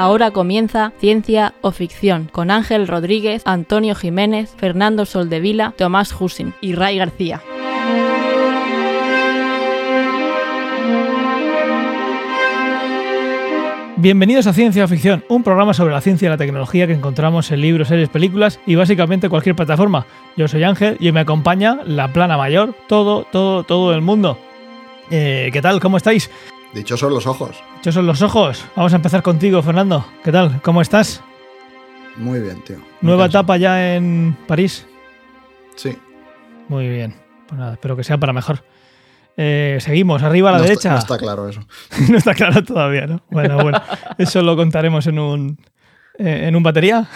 Ahora comienza Ciencia o Ficción con Ángel Rodríguez, Antonio Jiménez, Fernando Soldevila, Tomás Husin y Ray García. Bienvenidos a Ciencia o Ficción, un programa sobre la ciencia y la tecnología que encontramos en libros, series, películas y básicamente cualquier plataforma. Yo soy Ángel y me acompaña la plana mayor, todo, todo, todo el mundo. Eh, ¿Qué tal? ¿Cómo estáis? Dichosos los ojos. Dichosos los ojos. Vamos a empezar contigo, Fernando. ¿Qué tal? ¿Cómo estás? Muy bien, tío. Muy ¿Nueva cansado. etapa ya en París? Sí. Muy bien. Pues nada, espero que sea para mejor. Eh, seguimos, arriba a la no derecha. Está, no está claro eso. no está claro todavía, ¿no? Bueno, bueno. Eso lo contaremos en un, eh, en un batería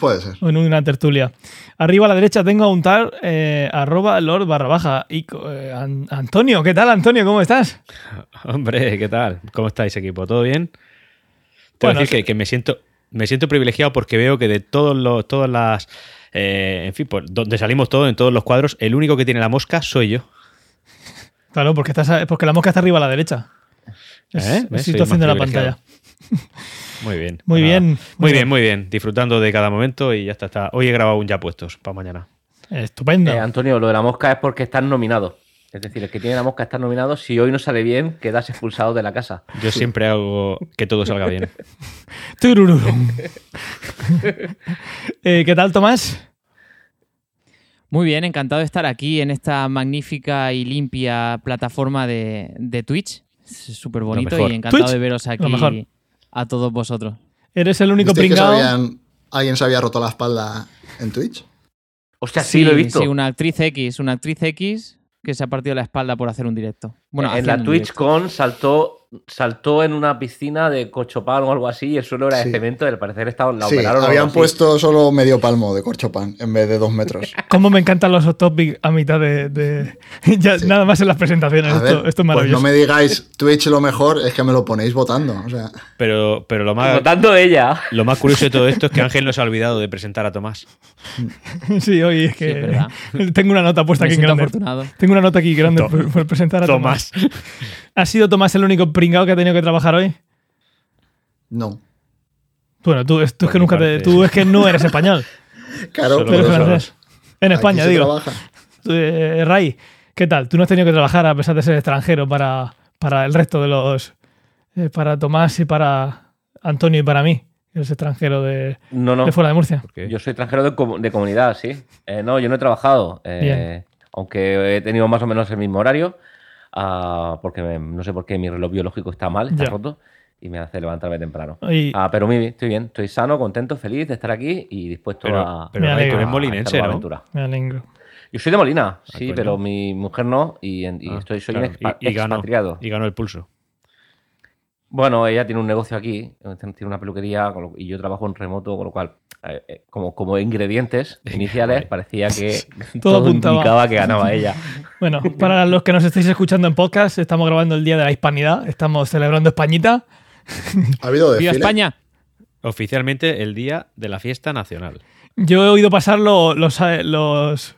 Puede ser. en una tertulia. Arriba a la derecha tengo a un tal eh, arroba lord barra baja. Y, eh, An- Antonio, ¿qué tal, Antonio? ¿Cómo estás? Hombre, ¿qué tal? ¿Cómo estáis, equipo? ¿Todo bien? Te voy Bueno, a decir que, que me siento me siento privilegiado porque veo que de todos los todas las eh, en fin, pues donde salimos todos en todos los cuadros, el único que tiene la mosca soy yo. Claro, porque, estás, porque la mosca está arriba a la derecha. Es, ¿Eh? situación de la pantalla. Muy bien. Muy bien, muy Muy bien. bien, muy bien. Disfrutando de cada momento y ya está. está. Hoy he grabado un ya puestos para mañana. Estupendo. Eh, Antonio, lo de la mosca es porque estás nominado. Es decir, el que tiene la mosca está nominado. Si hoy no sale bien, quedas expulsado de la casa. Yo siempre hago que todo salga bien. Turururum. Eh, ¿Qué tal, Tomás? Muy bien, encantado de estar aquí en esta magnífica y limpia plataforma de, de Twitch. Es súper bonito y encantado Twitch, de veros aquí mejor. A todos vosotros. Eres el único ¿Visteis que se pringao. habían- alguien se había roto la espalda en Twitch? Hostia, sí, lo he visto. Sí, una actriz X, una actriz X que se ha partido la espalda por hacer un directo. Bueno, en haciendo la un directo. TwitchCon saltó, saltó en una piscina de corchopán o algo así y el suelo era Sí. de cemento. Al parecer estaba, la sí, operaron. habían así. puesto solo medio palmo de corchopan en vez de dos metros. ¿Cómo me encantan los topics a mitad de. de- ya, Sí. Nada más en las presentaciones. Esto, ver, esto es pues maravilloso. no me digáis Twitch lo mejor, es que me lo ponéis votando. O sea, Pero, pero lo más Votando ella. lo más curioso de todo esto es que Ángel no se ha olvidado de presentar a Tomás. Sí, hoy es que. es tengo una nota puesta Me aquí grande. afortunado. Tengo una nota aquí grande por presentar a Tomás. Tomás. ¿Ha sido Tomás el único pringao que ha tenido que trabajar hoy? no. Bueno, tú, tú es que nunca te- tú es que no eres español. Claro, eres eso. francés. En Aquí España, se digo. trabaja. Eh, Ray, ¿qué tal? Tú no has tenido que trabajar a pesar de ser extranjero para, para el resto de los. eh, para Tomás y para Antonio y para mí, que es extranjero de, No, no. de fuera de Murcia. Yo soy extranjero de, comu- de comunidad, sí. Eh, no, yo no he trabajado. eh, Bien. aunque he tenido más o menos el mismo horario. Ah, porque me- no sé por qué mi reloj biológico está mal, está Ya. roto. Y me hace levantarme temprano. Y- Ah, pero muy bien, estoy bien. Estoy sano, contento, feliz de estar aquí y dispuesto Pero, a. pero Me tú eres a molinense, ¿no? aventura. Me alegro. Yo soy de Molina, sí, coño. pero mi mujer no y, Ah, estoy, soy claro. un expa- y, y ganó, expatriado. y ganó el pulso. Bueno, ella tiene un negocio aquí, tiene una peluquería lo- y yo trabajo en remoto, con lo cual, eh, eh, como, como ingredientes iniciales, parecía que Todo todo, apuntaba. indicaba que ganaba ella. Bueno, para los que nos estéis escuchando en podcast, estamos grabando el Día de la Hispanidad. Estamos celebrando Españita. ¿Ha habido ¡Viva? España! Oficialmente el día de la fiesta nacional. Yo he oído pasar lo- los. eh, los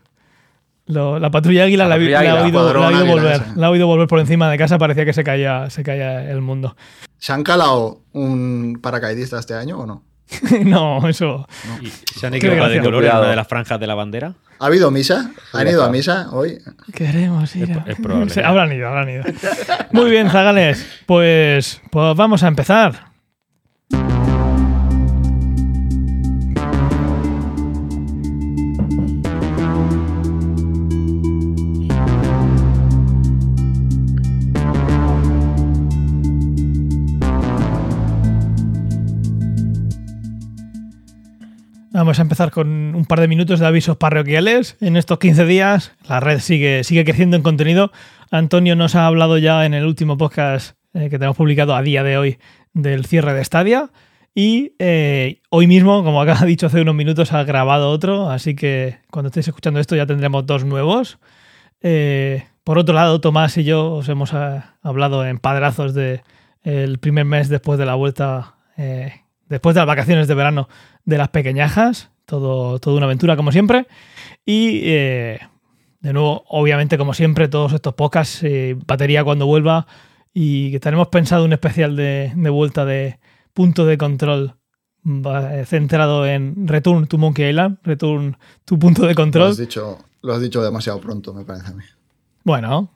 lo- la patrulla águila La la, patrulla la águila, oído, la oído águila volver. La he oído volver por encima de casa. Parecía que se caía, se caía el mundo. ¿Se han calado un paracaidista este año o no? no, eso. ¿Y ¿Se han equivocado de color en una de las franjas de la bandera? ¿Ha habido misa? ¿Han ido a misa hoy? Queremos ir. Es- a- es probable. Sí, habrán ido, habrán ido. Muy bien, Zagales. Pues, pues vamos a empezar. Vamos a empezar con un par de minutos de avisos parroquiales. En estos 15 días la red sigue, sigue creciendo en contenido. Antonio nos ha hablado ya en el último podcast eh, que tenemos publicado a día de hoy del cierre de Stadia. Y eh, hoy mismo, como acá ha dicho hace unos minutos, ha grabado otro. Así que cuando estéis escuchando esto ya tendremos dos nuevos. Eh, por otro lado, Tomás y yo os hemos hablado en padrazos de primer mes después de la vuelta, eh, después de las vacaciones de verano de las pequeñajas. Todo, toda una aventura como siempre. Y eh, de nuevo, obviamente, como siempre, todos estos podcasts, eh, batería cuando vuelva. Y que tenemos pensado un especial de, de vuelta de, punto de control va- eh, centrado en Return to Monkey Island, Return tu punto de Lo control. has, dicho, lo has dicho demasiado pronto, me parece a mí. Bueno,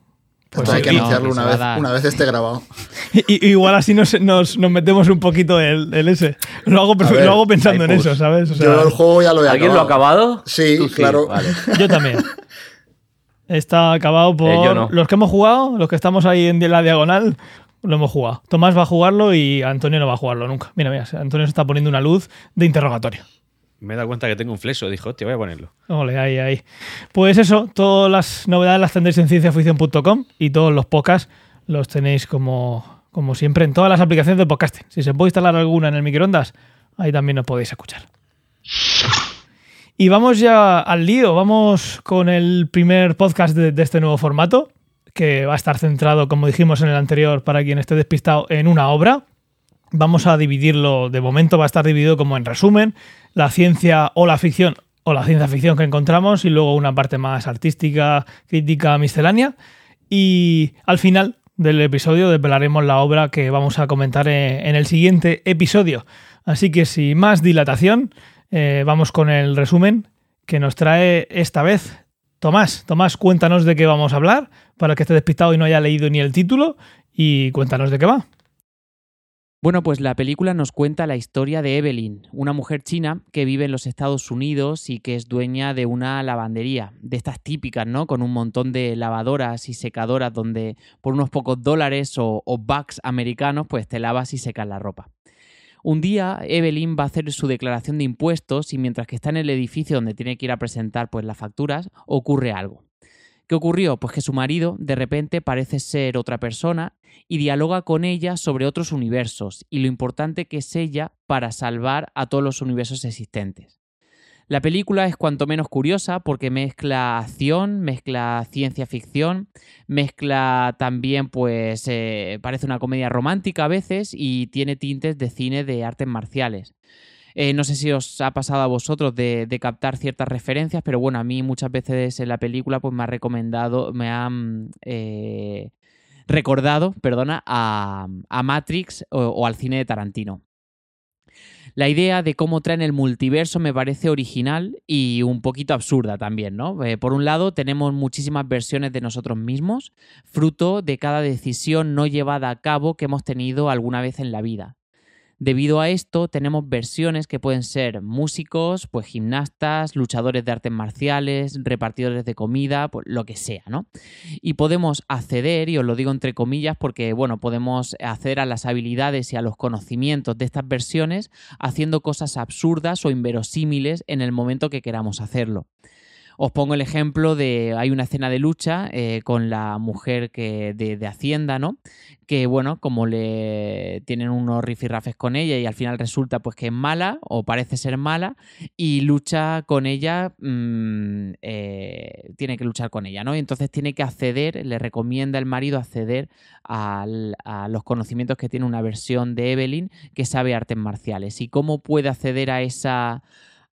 pues hay que anunciarlo No, que una vez, una vez esté grabado. I- igual así nos, nos, nos metemos un poquito el, el ese. Lo hago, ver, lo hago pensando en eso, ¿sabes? O sea, Yo el juego ya lo he ¿Alguien lo ha acabado? Sí, Tú claro. Vale. yo también. Está acabado por Eh, yo no. los que hemos jugado, los que estamos ahí en la diagonal, lo hemos jugado. Tomás va a jugarlo y Antonio no va a jugarlo nunca. Mira, mira, Antonio se está poniendo una luz de interrogatorio. Me he dado cuenta que tengo un flexo. Dijo, hostia, voy a ponerlo. Ole, ahí, ahí. Pues eso, todas las novedades las tendréis en cienciaficción.com y todos los podcasts los tenéis como, como siempre en todas las aplicaciones de podcasting. Si se puede instalar alguna en el microondas, ahí también os podéis escuchar. Y vamos ya al lío, vamos con el primer podcast de, de este nuevo formato, que va a estar centrado, como dijimos en el anterior, para quien esté despistado, en una obra. Vamos a dividirlo, de momento va a estar dividido como en resumen, la ciencia o la ficción o la ciencia ficción que encontramos y luego una parte más artística, crítica, miscelánea. Y al final del episodio desvelaremos la obra que vamos a comentar en, el siguiente episodio. Así que sin más dilatación, eh, vamos con el resumen que nos trae esta vez Tomás. Tomás, cuéntanos de qué vamos a hablar, para que esté despistado y no haya leído ni el título, y cuéntanos de qué va. Bueno, pues la película nos cuenta la historia de Evelyn, una mujer china que vive en los Estados Unidos y que es dueña de una lavandería, de estas típicas, ¿no? Con un montón de lavadoras y secadoras donde por unos pocos dólares o, o bucks americanos, pues te lavas y secas la ropa. Un día Evelyn va a hacer su declaración de impuestos y mientras que está en el edificio donde tiene que ir a presentar pues las facturas, ocurre algo. ¿Qué ocurrió? Pues que su marido de repente parece ser otra persona y dialoga con ella sobre otros universos y lo importante que es ella para salvar a todos los universos existentes. La película es cuanto menos curiosa porque mezcla acción, mezcla ciencia ficción, mezcla también, pues, eh, parece una comedia romántica a veces y tiene tintes de cine de artes marciales. Eh, no sé si os ha pasado a vosotros de, captar ciertas referencias, pero bueno, a mí muchas veces en la película pues me ha recomendado, me han eh, recordado, perdona, a, Matrix o, o al cine de Tarantino. La idea de cómo traen el multiverso me parece original y un poquito absurda también, ¿no? Eh, por un lado, tenemos muchísimas versiones de nosotros mismos, fruto de cada decisión no llevada a cabo que hemos tenido alguna vez en la vida. Debido a esto, tenemos versiones que pueden ser músicos, pues gimnastas, luchadores de artes marciales, repartidores de comida, pues lo que sea, ¿no? Y podemos acceder, y os lo digo entre comillas, porque, bueno, podemos acceder a las habilidades y a los conocimientos de estas versiones haciendo cosas absurdas o inverosímiles en el momento que queramos hacerlo. Os pongo el ejemplo de, hay una escena de lucha eh, con la mujer que, de, Hacienda, ¿no? Que bueno, como le tienen unos rifirrafes con ella y al final resulta pues que es mala o parece ser mala y lucha con ella, mmm, eh, tiene que luchar con ella, ¿no? Y entonces tiene que acceder, le recomienda el marido acceder a los conocimientos que tiene una versión de Evelyn que sabe artes marciales. ¿Y cómo puede acceder a esa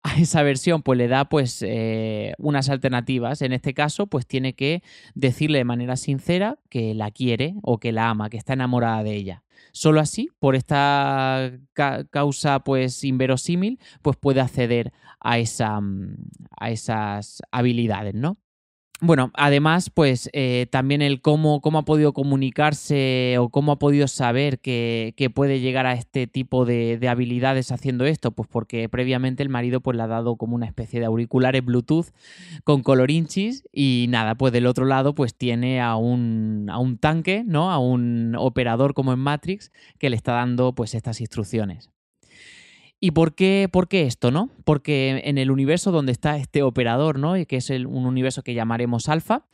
a esa versión pues le da pues eh, unas alternativas. En este caso pues tiene que decirle de manera sincera que la quiere o que la ama, que está enamorada de ella. Solo así, por esta ca causa pues inverosímil, pues puede acceder a, esa, a esas habilidades, ¿no? Bueno, además, pues eh, también el cómo, cómo ha podido comunicarse o cómo ha podido saber que, que puede llegar a este tipo de, de, habilidades haciendo esto, pues porque previamente el marido pues le ha dado como una especie de auriculares Bluetooth con colorinchis y nada, pues del otro lado pues tiene a un, a un tanque, ¿no? A un operador como en Matrix que le está dando pues estas instrucciones. ¿Y por qué, por qué, esto, no? Porque en el universo donde está este operador, ¿no? Que es un universo que llamaremos alfa,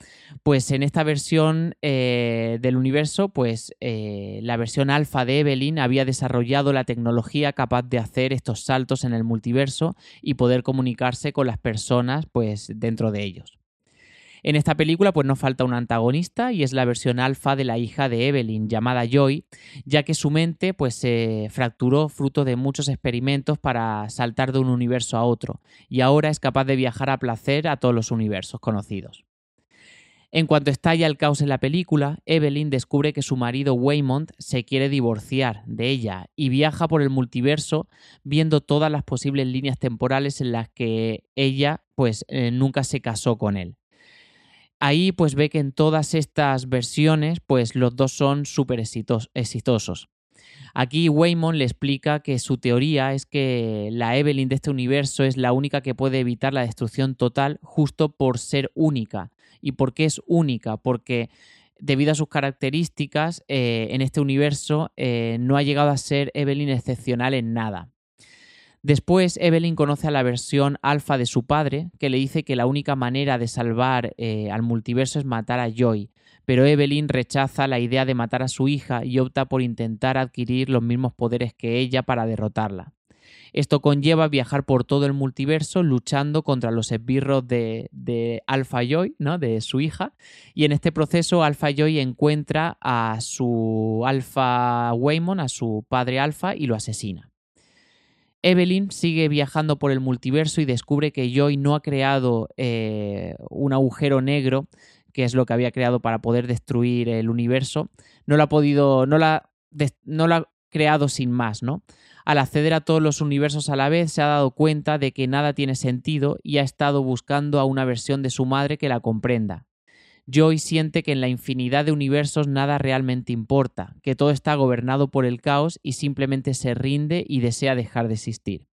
pues en esta versión eh, del universo, pues eh, la versión alfa de Evelyn había desarrollado la tecnología capaz de hacer estos saltos en el multiverso y poder comunicarse con las personas, pues dentro de ellos. En esta película pues nos falta un antagonista y es la versión alfa de la hija de Evelyn llamada Joy, ya que su mente pues se fracturó fruto de muchos experimentos para saltar de un universo a otro y ahora es capaz de viajar a placer a todos los universos conocidos. En cuanto estalla el caos en la película, Evelyn descubre que su marido Waymond se quiere divorciar de ella y viaja por el multiverso viendo todas las posibles líneas temporales en las que ella pues eh, nunca se casó con él. Ahí pues ve que en todas estas versiones pues los dos son súper exitosos. Aquí Waymond le explica que su teoría es que la Evelyn de este universo es la única que puede evitar la destrucción total justo por ser única. ¿Y por qué es única? Porque debido a sus características eh, en este universo eh, no ha llegado a ser Evelyn excepcional en nada. Después, Evelyn conoce a la versión alfa de su padre, que le dice que la única manera de salvar eh, al multiverso es matar a Joy, pero Evelyn rechaza la idea de matar a su hija y opta por intentar adquirir los mismos poderes que ella para derrotarla. Esto conlleva viajar por todo el multiverso luchando contra los esbirros de, de Alpha Joy, ¿no? de su hija, y en este proceso Alpha Joy encuentra a su Alpha Waymon, a su padre Alpha, y lo asesina. Evelyn sigue viajando por el multiverso y descubre que Joy no ha creado eh, un agujero negro, que es lo que había creado para poder destruir el universo. No lo ha podido, no la, no lo ha creado sin más, ¿no? Al acceder a todos los universos a la vez, se ha dado cuenta de que nada tiene sentido y ha estado buscando a una versión de su madre que la comprenda. Joy siente que en la infinidad de universos nada realmente importa, que todo está gobernado por el caos y simplemente se rinde y desea dejar de existir.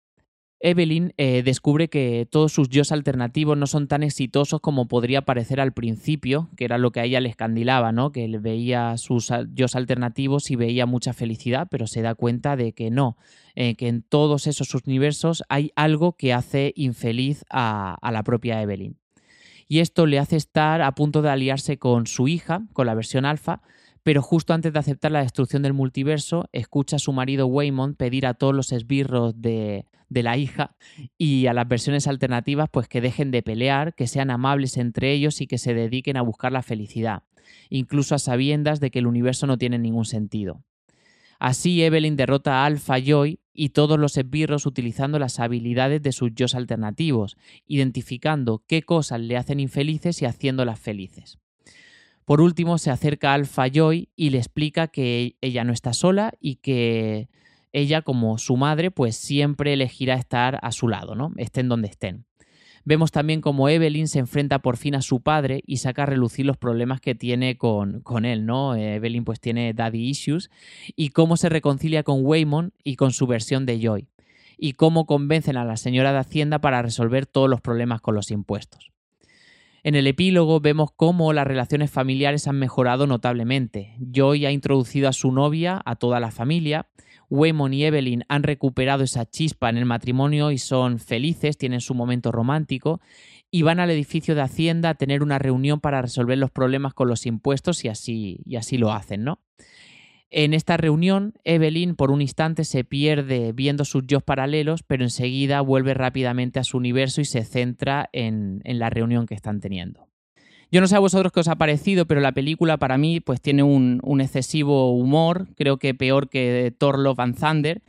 Evelyn eh, descubre que todos sus yo alternativos no son tan exitosos como podría parecer al principio, que era lo que a ella le escandilaba, ¿no? Que él veía sus yo alternativos y veía mucha felicidad, pero se da cuenta de que no, eh, que en todos esos universos hay algo que hace infeliz a la propia Evelyn y esto le hace estar a punto de aliarse con su hija, con la versión alfa, pero justo antes de aceptar la destrucción del multiverso, escucha a su marido Waymond pedir a todos los esbirros de, de, la hija y a las versiones alternativas pues que dejen de pelear, que sean amables entre ellos y que se dediquen a buscar la felicidad, incluso a sabiendas de que el universo no tiene ningún sentido. Así Evelyn derrota a Alpha Joy y todos los esbirros utilizando las habilidades de sus yo alternativos, identificando qué cosas le hacen infelices y haciéndolas felices. Por último, se acerca a Alpha Joy y le explica que ella no está sola y que ella, como su madre, pues siempre elegirá estar a su lado, ¿no? Estén donde estén. Vemos también cómo Evelyn se enfrenta por fin a su padre y saca a relucir los problemas que tiene con, con él, ¿no? Evelyn pues tiene daddy issues y cómo se reconcilia con Waymond y con su versión de Joy y cómo convencen a la señora de Hacienda para resolver todos los problemas con los impuestos. En el epílogo vemos cómo las relaciones familiares han mejorado notablemente. Joy ha introducido a su novia a toda la familia Waymon y Evelyn han recuperado esa chispa en el matrimonio y son felices, tienen su momento romántico y van al edificio de Hacienda a tener una reunión para resolver los problemas con los impuestos y así, y así lo hacen, ¿no? En esta reunión, Evelyn por un instante se pierde viendo sus yo paralelos, pero enseguida vuelve rápidamente a su universo y se centra en, en la reunión que están teniendo. Yo no sé a vosotros qué os ha parecido, pero la película para mí pues tiene un, excesivo humor, creo que peor que Thor Love and Thunder.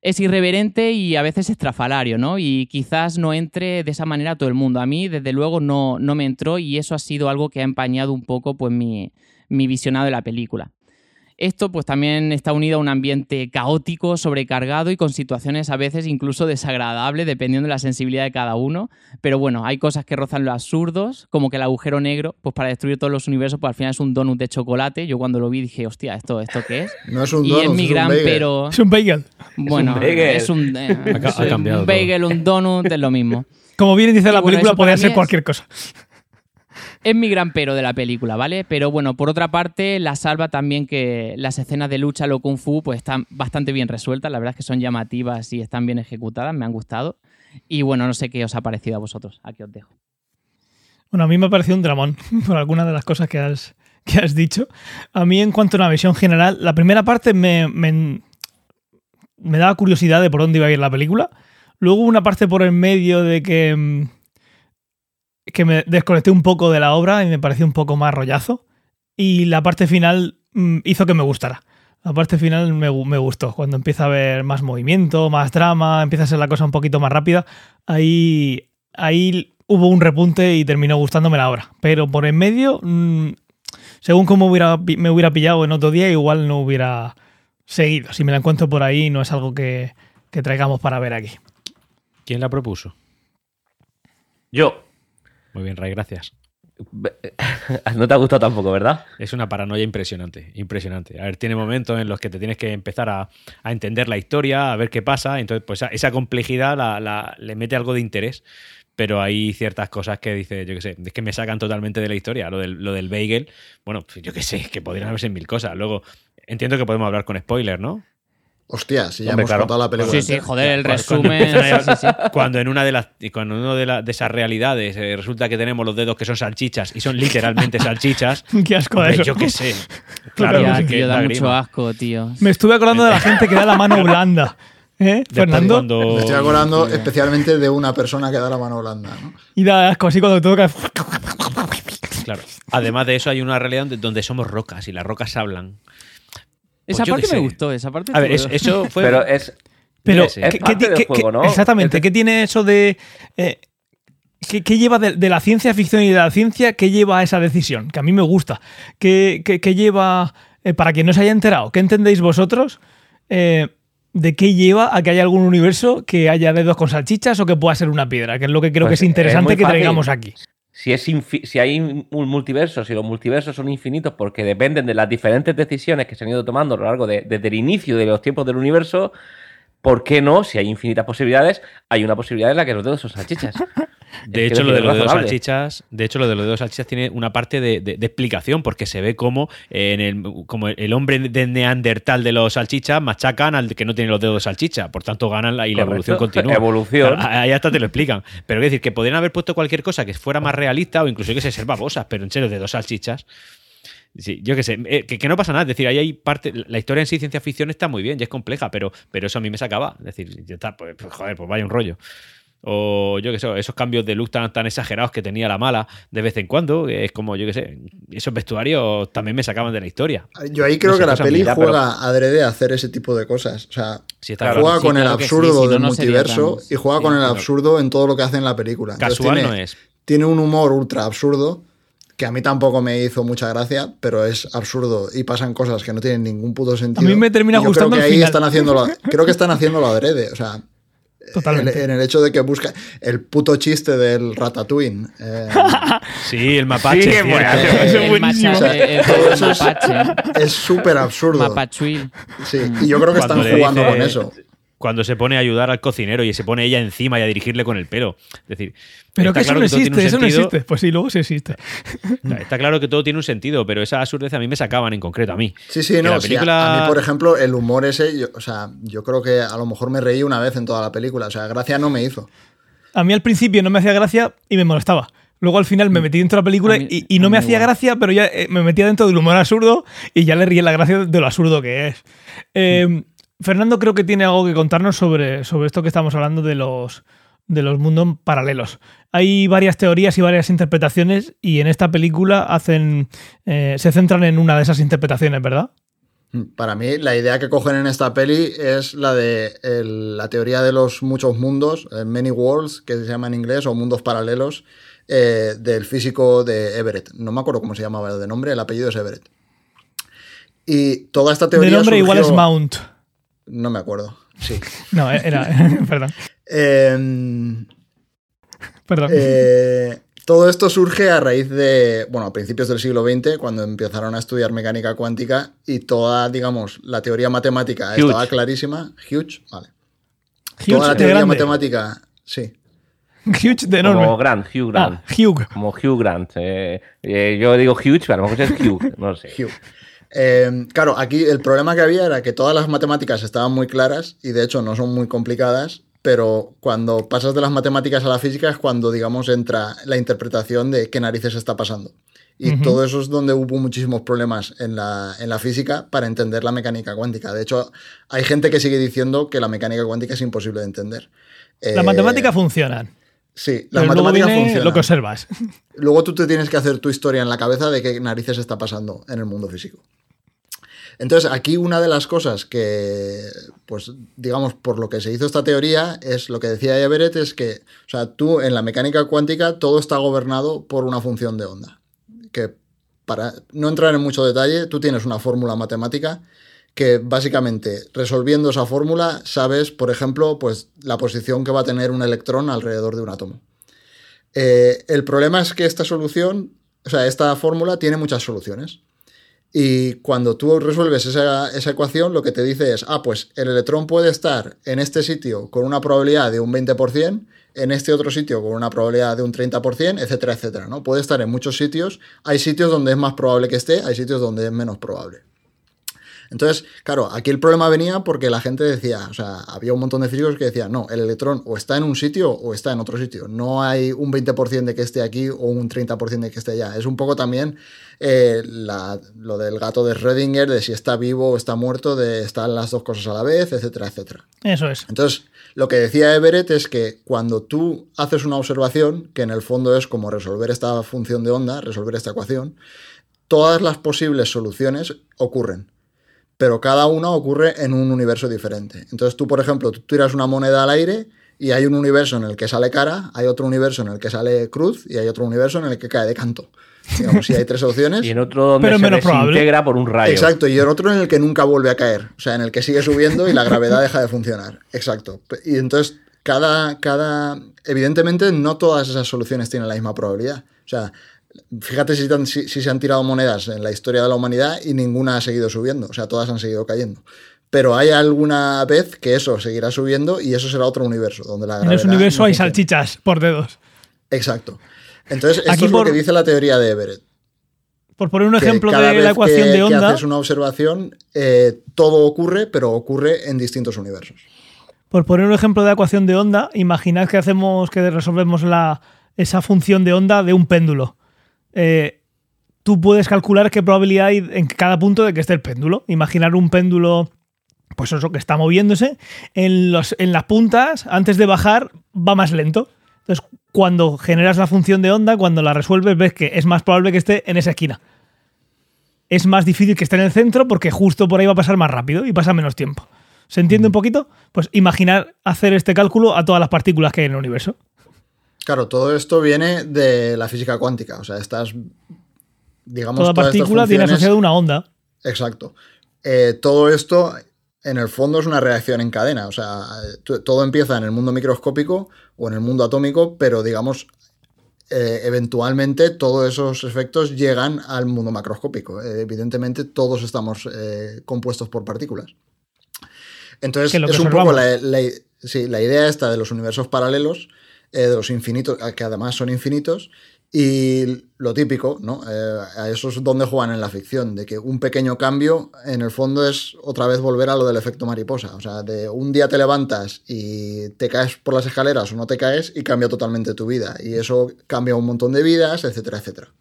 Es irreverente y a veces estrafalario, ¿no? Y quizás no entre de esa manera todo el mundo. A mí, desde luego, no, no me entró y eso ha sido algo que ha empañado un poco pues, mi, mi visionado de la película. Esto pues también está unido a un ambiente caótico, sobrecargado y con situaciones a veces incluso desagradables dependiendo de la sensibilidad de cada uno. Pero bueno, hay cosas que rozan los absurdos, como que el agujero negro, pues para destruir todos los universos, pues al final es un donut de chocolate. Yo cuando lo vi dije, hostia, ¿esto, esto qué es? No es un y donut, es mi es un gran bagel. pero... Es un bagel. Bueno, es un, eh, Ha ca- ha es un todo. bagel, un donut, es lo mismo. Como bien dice la bueno, película, podría ser es- cualquier cosa. Es mi gran pero de la película, ¿vale? Pero bueno, por otra parte, la salva también que las escenas de lucha, lo kung fu, pues están bastante bien resueltas. La verdad es que son llamativas y están bien ejecutadas, me han gustado. Y bueno, no sé qué os ha parecido a vosotros. Aquí os dejo. Bueno, a mí me ha parecido un dramón por algunas de las cosas que has, que has dicho. A mí, en cuanto a una visión general, la primera parte me, me, daba curiosidad de por dónde iba a ir la película. Luego una parte por el medio de que, mm, que me desconecté un poco de la obra y me pareció un poco más rollazo. Y la parte final mm, hizo que me gustara. La parte final me, me gustó. Cuando empieza a haber más movimiento, más drama, empieza a ser la cosa un poquito más rápida. Ahí, ahí hubo un repunte y terminó gustándome la obra. Pero por en medio, mm, según pi- me hubiera pillado en otro día, igual no hubiera seguido. Si me la encuentro por ahí, no es algo que, que traigamos para ver aquí. ¿Quién la propuso? Yo. Muy bien, Ray, gracias. No te ha gustado tampoco, ¿verdad? Es una paranoia impresionante, impresionante. A ver, tiene momentos en los que te tienes que empezar a, a entender la historia, a ver qué pasa. Entonces, pues esa, complejidad la- la- le mete algo de interés. Pero hay ciertas cosas que dice, yo qué sé, es que me sacan totalmente de la historia. Lo del, lo del bagel, bueno, yo qué sé, que podrían haberse mil cosas. Luego, entiendo que podemos hablar con spoiler, ¿no? Hostia, si ya Hombre, hemos claro. contado la película. Sí, sí, joder, el Cuando- cuando resumen. sí, sí. Cuando en una de las cuando en una de, la- de esas realidades eh, resulta que tenemos los dedos que son salchichas y son literalmente salchichas, Qué asco de eso. yo qué sé. Claro, que tío, da mucho asco, tío. Me estuve acordando de la gente que da la mano blanda. ¿Eh, Fernando? cuando- Me estoy acordando especialmente de una persona que da la mano blanda, ¿no? Y da asco así cuando toca. Claro. Además de eso, hay una realidad donde somos rocas y las rocas hablan. Esa Pues yo parte me sé. gustó, esa parte A ver, es- eso fue. Pero es. Pero, ¿qué- es qué parte ti- del qué- juego, qué- ¿no? Exactamente, Es- ¿qué tiene eso de. eh, ¿qué, lleva de, de la ciencia ficción y de la ciencia? ¿Qué lleva a esa decisión? Que a mí me gusta. ¿Qué, qué- qué lleva. eh, para quien no se haya enterado, ¿qué entendéis vosotros? eh, ¿De qué lleva a que haya algún universo que haya dedos con salchichas o que pueda ser una piedra? Que es lo que creo Pues que es es interesante que traigamos aquí. Si, es si hay un multiverso, si los multiversos son infinitos porque dependen de las diferentes decisiones que se han ido tomando a lo largo de, desde el inicio de los tiempos del universo, ¿por qué no? Si hay infinitas posibilidades, hay una posibilidad en la que los dedos son salchichas. De hecho, lo de los dedos salchichas, de hecho, lo de los dedos salchichas tiene una parte de, de- de explicación, porque se ve como en el, como el hombre de Neandertal de los salchichas machacan al que no tiene los dedos de salchicha, por tanto ganan la, y la evolución continúa. Evolución. Claro, ahí hasta te lo explican. Pero es decir, que podrían haber puesto cualquier cosa que fuera más realista o incluso que se ser babosas, pero en serio, de dos salchichas. Sí, yo qué sé, eh, que, que no pasa nada. Es decir, ahí hay parte. La historia en sí, ciencia ficción, está muy bien y es compleja, pero, pero eso a mí me sacaba. Es decir, ya está, pues, pues, joder, pues vaya un rollo. O yo qué sé, esos cambios de luz tan, tan exagerados que tenía la mala de vez en cuando, es como, yo qué sé, esos vestuarios también me sacaban de la historia. Yo ahí creo No que la peli mira, pero- juega adrede a hacer ese tipo de cosas. O sea, Sí, está Claro, juega sí, con el sí, absurdo si no, del no multiverso tan- y juega sí, con el claro. absurdo en todo lo que hace en la película. Entonces Casual tiene, no es. Tiene un humor ultra absurdo que a mí tampoco me hizo mucha gracia, pero es absurdo y pasan cosas que no tienen ningún puto sentido. A mí me termina yo gustando creo que el ahí final. están haciéndolo, creo que están haciéndolo adrede, o sea, Totalmente. en, en el hecho de que busca el puto chiste del ratatouille. eh, Sí, el mapache. Sí, cierto. bueno, Eso es el buenísimo. macha- el- el- Todo el eso es- mapache. es súper absurdo. Mapachuil. Sí, y yo creo que Cuando están jugando dice- con eso. Cuando se pone a ayudar al cocinero y se pone ella encima y a dirigirle con el pelo. Es decir, Pero que eso claro no existe, eso no existe. Pues sí, luego sí existe. Está claro que todo tiene un sentido, pero esa absurdez a mí me sacaban en concreto, a mí. Sí, sí, Que no. la a- mí, por ejemplo, el humor ese, yo- o sea, yo creo que a lo mejor me reí una vez en toda la película. O sea, gracia no me hizo. A mí al principio no me hacía gracia y me molestaba. Luego al final me metí dentro de la película mí- y, no me hacía igual. gracia, pero ya eh, me metía dentro del humor absurdo y ya le ríe la gracia de lo absurdo que es. Eh, Fernando creo que tiene algo que contarnos sobre, sobre esto que estamos hablando de los, de los mundos paralelos. Hay varias teorías y varias interpretaciones y en esta película hacen eh, se centran en una de esas interpretaciones, ¿verdad? Para mí, la idea que cogen en esta peli es la de el- la teoría de los muchos mundos, eh, many worlds, que se llama en inglés, o mundos paralelos, eh, del físico de Everett. No me acuerdo cómo se llamaba de nombre, el apellido es Everett. Y toda esta teoría. De nombre igual es Mount. No me acuerdo. Sí. No, era. perdón. Em, Perdón. Eh, todo esto surge a raíz de, bueno, a principios del siglo XX, cuando empezaron a estudiar mecánica cuántica y toda, digamos, la teoría matemática Huge. estaba clarísima. Huge, vale. Huge toda la de teoría grande. matemática, sí. Huge de enorme. Como Grant, Hugh Grant. Ah, Hugh. Como Hugh Grant. eh, eh, yo digo Huge, pero a lo mejor es Hugh. No lo sé. Huge. Eh, claro, aquí el problema que había era que todas las matemáticas estaban muy claras y de hecho no son muy complicadas, pero cuando pasas de las matemáticas a la física es cuando, digamos, entra la interpretación de qué narices está pasando. Y todo eso es donde hubo muchísimos problemas en la, en la física para entender la mecánica cuántica. De hecho, hay gente que sigue diciendo que la mecánica cuántica es imposible de entender. Las Eh, matemáticas funcionan. Sí, las Pero matemáticas funcionan. lo que observas. Luego tú te tienes que hacer tu historia en la cabeza de qué narices está pasando en el mundo físico. Entonces, aquí una de las cosas que, pues, digamos, por lo que se hizo esta teoría, es lo que decía Everett, es que, o sea, tú en la mecánica cuántica todo está gobernado por una función de onda. Que para no entrar en mucho detalle, tú tienes una fórmula matemática que básicamente resolviendo esa fórmula sabes, por ejemplo, pues la posición que va a tener un electrón alrededor de un átomo. Eh, el problema es que esta solución, o sea, esta fórmula tiene muchas soluciones. Y cuando tú resuelves esa, esa, ecuación, lo que te dice es, ah, pues el electrón puede estar en este sitio con una probabilidad de un 20%, en este otro sitio con una probabilidad de un 30%, etcétera, etcétera, ¿no? Puede estar en muchos sitios. Hay sitios donde es más probable que esté, hay sitios donde es menos probable. Entonces, claro, aquí el problema venía porque la gente decía, o sea, había un montón de físicos que decían, no, el electrón o está en un sitio o está en otro sitio. No hay un 20% de que esté aquí o un 30% de que esté allá. Es un poco también eh, lo del gato de Schrödinger, de si está vivo o está muerto, de estar las dos cosas a la vez, etcétera, etcétera. Eso es. Entonces, lo que decía Everett es que cuando tú haces una observación, que en el fondo es como resolver esta función de onda, resolver esta ecuación, todas las posibles soluciones ocurren pero cada una ocurre en un universo diferente. Entonces tú, por ejemplo, tú tiras una moneda al aire y hay un universo en el que sale cara, hay otro universo en el que sale cruz y hay otro universo en el que cae de canto. Digamos, si hay tres opciones. y en otro donde se desintegra por un rayo. Exacto, y en otro en el que nunca vuelve a caer. O sea, en el que sigue subiendo y la gravedad deja de funcionar. Exacto. Y entonces, cada, cada. Evidentemente, no todas esas soluciones tienen la misma probabilidad. O sea, Fíjate si, se han tirado monedas en la historia de la humanidad y ninguna ha seguido subiendo, o sea, todas han seguido cayendo. Pero hay alguna vez que eso seguirá subiendo y eso será otro universo. Donde la en ese universo hay salchichas por dedos. Exacto. Entonces, esto es lo que dice la teoría de Everett. Por poner un ejemplo de la ecuación de onda. Que haces una observación, eh, todo ocurre, pero ocurre en distintos universos. Por poner un ejemplo de ecuación de onda, imaginad que hacemos, que resolvemos la, esa función de onda de un péndulo. Eh, tú puedes calcular qué probabilidad hay en cada punto de que esté el péndulo. Imaginar un péndulo, pues eso, que está moviéndose. En, los, en las puntas, antes de bajar, va más lento. Entonces, cuando generas la función de onda, cuando la resuelves, ves que es más probable que esté en esa esquina. Es más difícil que esté en el centro porque justo por ahí va a pasar más rápido y pasa menos tiempo. ¿Se entiende un poquito? Pues imaginar hacer este cálculo a todas las partículas que hay en el universo. Claro, todo esto viene de la física cuántica. O sea, estas, digamos, toda partícula tiene asociado una onda. Exacto. Eh, todo esto, en el fondo, es una reacción en cadena. O sea, todo empieza en el mundo microscópico o en el mundo atómico, pero digamos, eh, eventualmente todos esos efectos llegan al mundo macroscópico. Eh, evidentemente, todos estamos compuestos por partículas. Entonces, es un poco la, la idea esta de los universos paralelos eh, de los infinitos, que además son infinitos, y lo típico, ¿no? Eh, a eso es donde juegan en la ficción, de que un pequeño cambio en el fondo es otra vez volver a lo del efecto mariposa. O sea, de un día te levantas y te caes por las escaleras o no te caes y cambia totalmente tu vida. Y eso cambia un montón de vidas, etcétera, etcétera.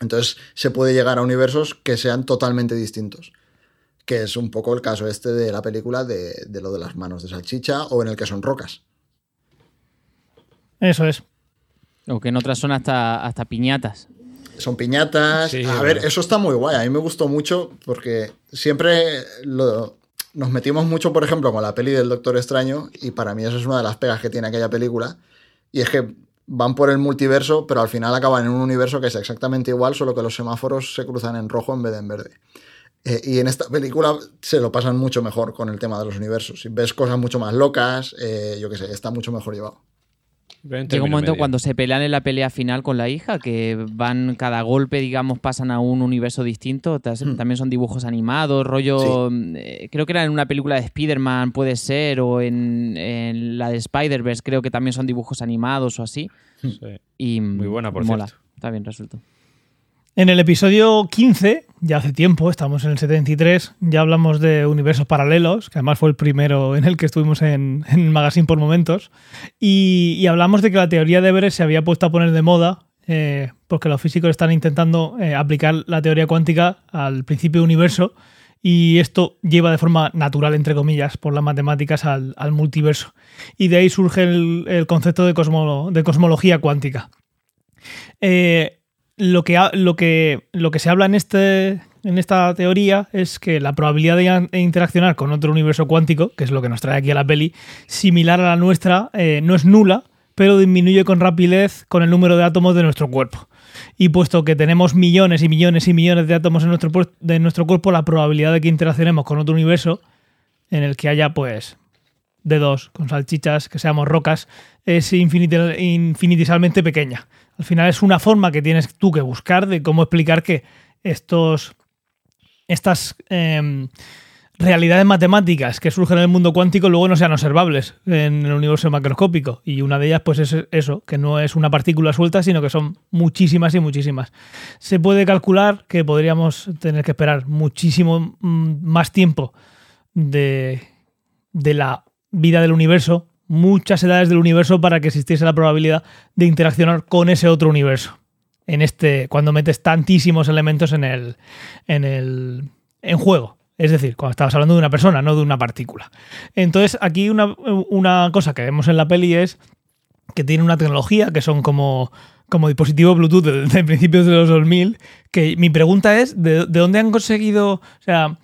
Entonces se puede llegar a universos que sean totalmente distintos. Que es un poco el caso este de la película de, de lo de las manos de salchicha o en el que son rocas. Eso es. O que en otras son hasta, hasta piñatas. Son piñatas. a ver, eso está muy guay. A mí me gustó mucho porque siempre nos metimos mucho, por ejemplo, con la peli del Doctor Extraño y para mí eso es una de las pegas que tiene aquella película. Y es que van por el multiverso, pero al final acaban en un universo que es exactamente igual, solo que los semáforos se cruzan en rojo en vez de en verde. Eh, y en esta película se lo pasan mucho mejor con el tema de los universos. Ves cosas mucho más locas, eh, yo qué sé, está mucho mejor llevado. Llega un momento cuando se pelean en la pelea final con la hija, que van cada golpe, digamos, pasan a un universo distinto. Hmm. También son dibujos animados, rollo. Eh, creo que era en una película de Spider-Man, puede ser, o en, la de Spider-Verse, creo que también son dibujos animados o así. Y Muy buena, por mola. Está bien resuelto. En el episodio 15, ya hace tiempo, estamos en el 73, ya hablamos de universos paralelos, que además fue el primero en el que estuvimos en, el magazine por momentos, y, hablamos de que la teoría de Everest se había puesto a poner de moda eh, porque los físicos están intentando eh, aplicar la teoría cuántica al principio universo y esto lleva de forma natural, entre comillas, por las matemáticas al, multiverso. Y de ahí surge el, concepto de, de cosmología cuántica. Eh, lo que, lo que, lo que se habla en este, en esta teoría es que la probabilidad de interaccionar con otro universo cuántico, que es lo que nos trae aquí a la peli, similar a la nuestra, eh, no es nula, pero disminuye con rapidez con el número de átomos de nuestro cuerpo. Y puesto que tenemos millones y millones y millones de átomos en nuestro, de nuestro cuerpo, la probabilidad de que interaccionemos con otro universo en el que haya, pues, dedos con salchichas, que seamos rocas, es infinitesimamente pequeña. Al final es una forma que tienes tú que buscar de cómo explicar que estos, estas em, realidades matemáticas que surgen en el mundo cuántico luego no sean observables en el universo macroscópico. Y una de ellas, pues, es eso, que no es una partícula suelta, sino que son muchísimas y muchísimas. Se puede calcular que podríamos tener que esperar muchísimo mm, más tiempo de, de la vida del universo, muchas edades del universo para que existiese la probabilidad de interaccionar con ese otro universo en este cuando metes tantísimos elementos en el en el en juego. Es decir, cuando estabas hablando de una persona, no de una partícula. Entonces, aquí una, una cosa que vemos en la peli es que tiene una tecnología que son como, como dispositivos Bluetooth desde principios de los 2000, que mi pregunta es, ¿de, dónde han conseguido, o sea,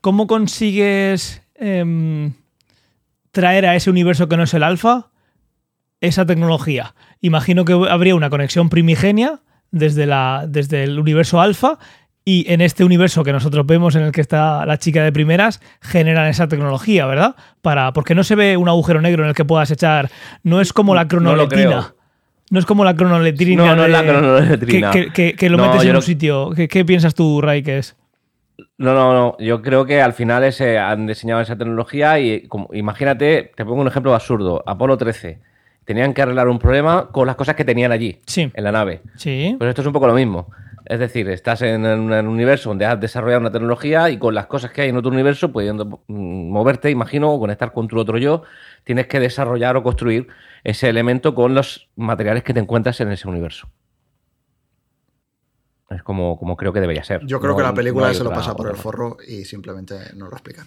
cómo consigues em, traer a ese universo que no es el alfa esa tecnología? Imagino que habría una conexión primigenia desde, la, desde el universo alfa y en este universo que nosotros vemos en el que está la chica de primeras, generan esa tecnología, ¿verdad? Para, porque no se ve un agujero negro en el que puedas echar. No es como la cronoletina. No, es como la cronoletrina. No, no es la cronoletrina. Que, lo metes en un sitio. ¿Qué, piensas tú, Ray, que es? No, no, no. Yo creo que al final ese, han diseñado esa tecnología y como, imagínate, te pongo un ejemplo absurdo. Apolo 13 tenían que arreglar un problema con las cosas que tenían allí, en la nave. Sí. Pues esto es un poco lo mismo. Es decir, estás en un universo donde has desarrollado una tecnología y con las cosas que hay en otro universo, pudiendo mm, moverte, imagino, o conectar con tu otro yo, tienes que desarrollar o construir ese elemento con los materiales que te encuentras en ese universo. Es como, como creo que debería ser. Yo creo que la película se lo pasa por el forro y simplemente no lo explican.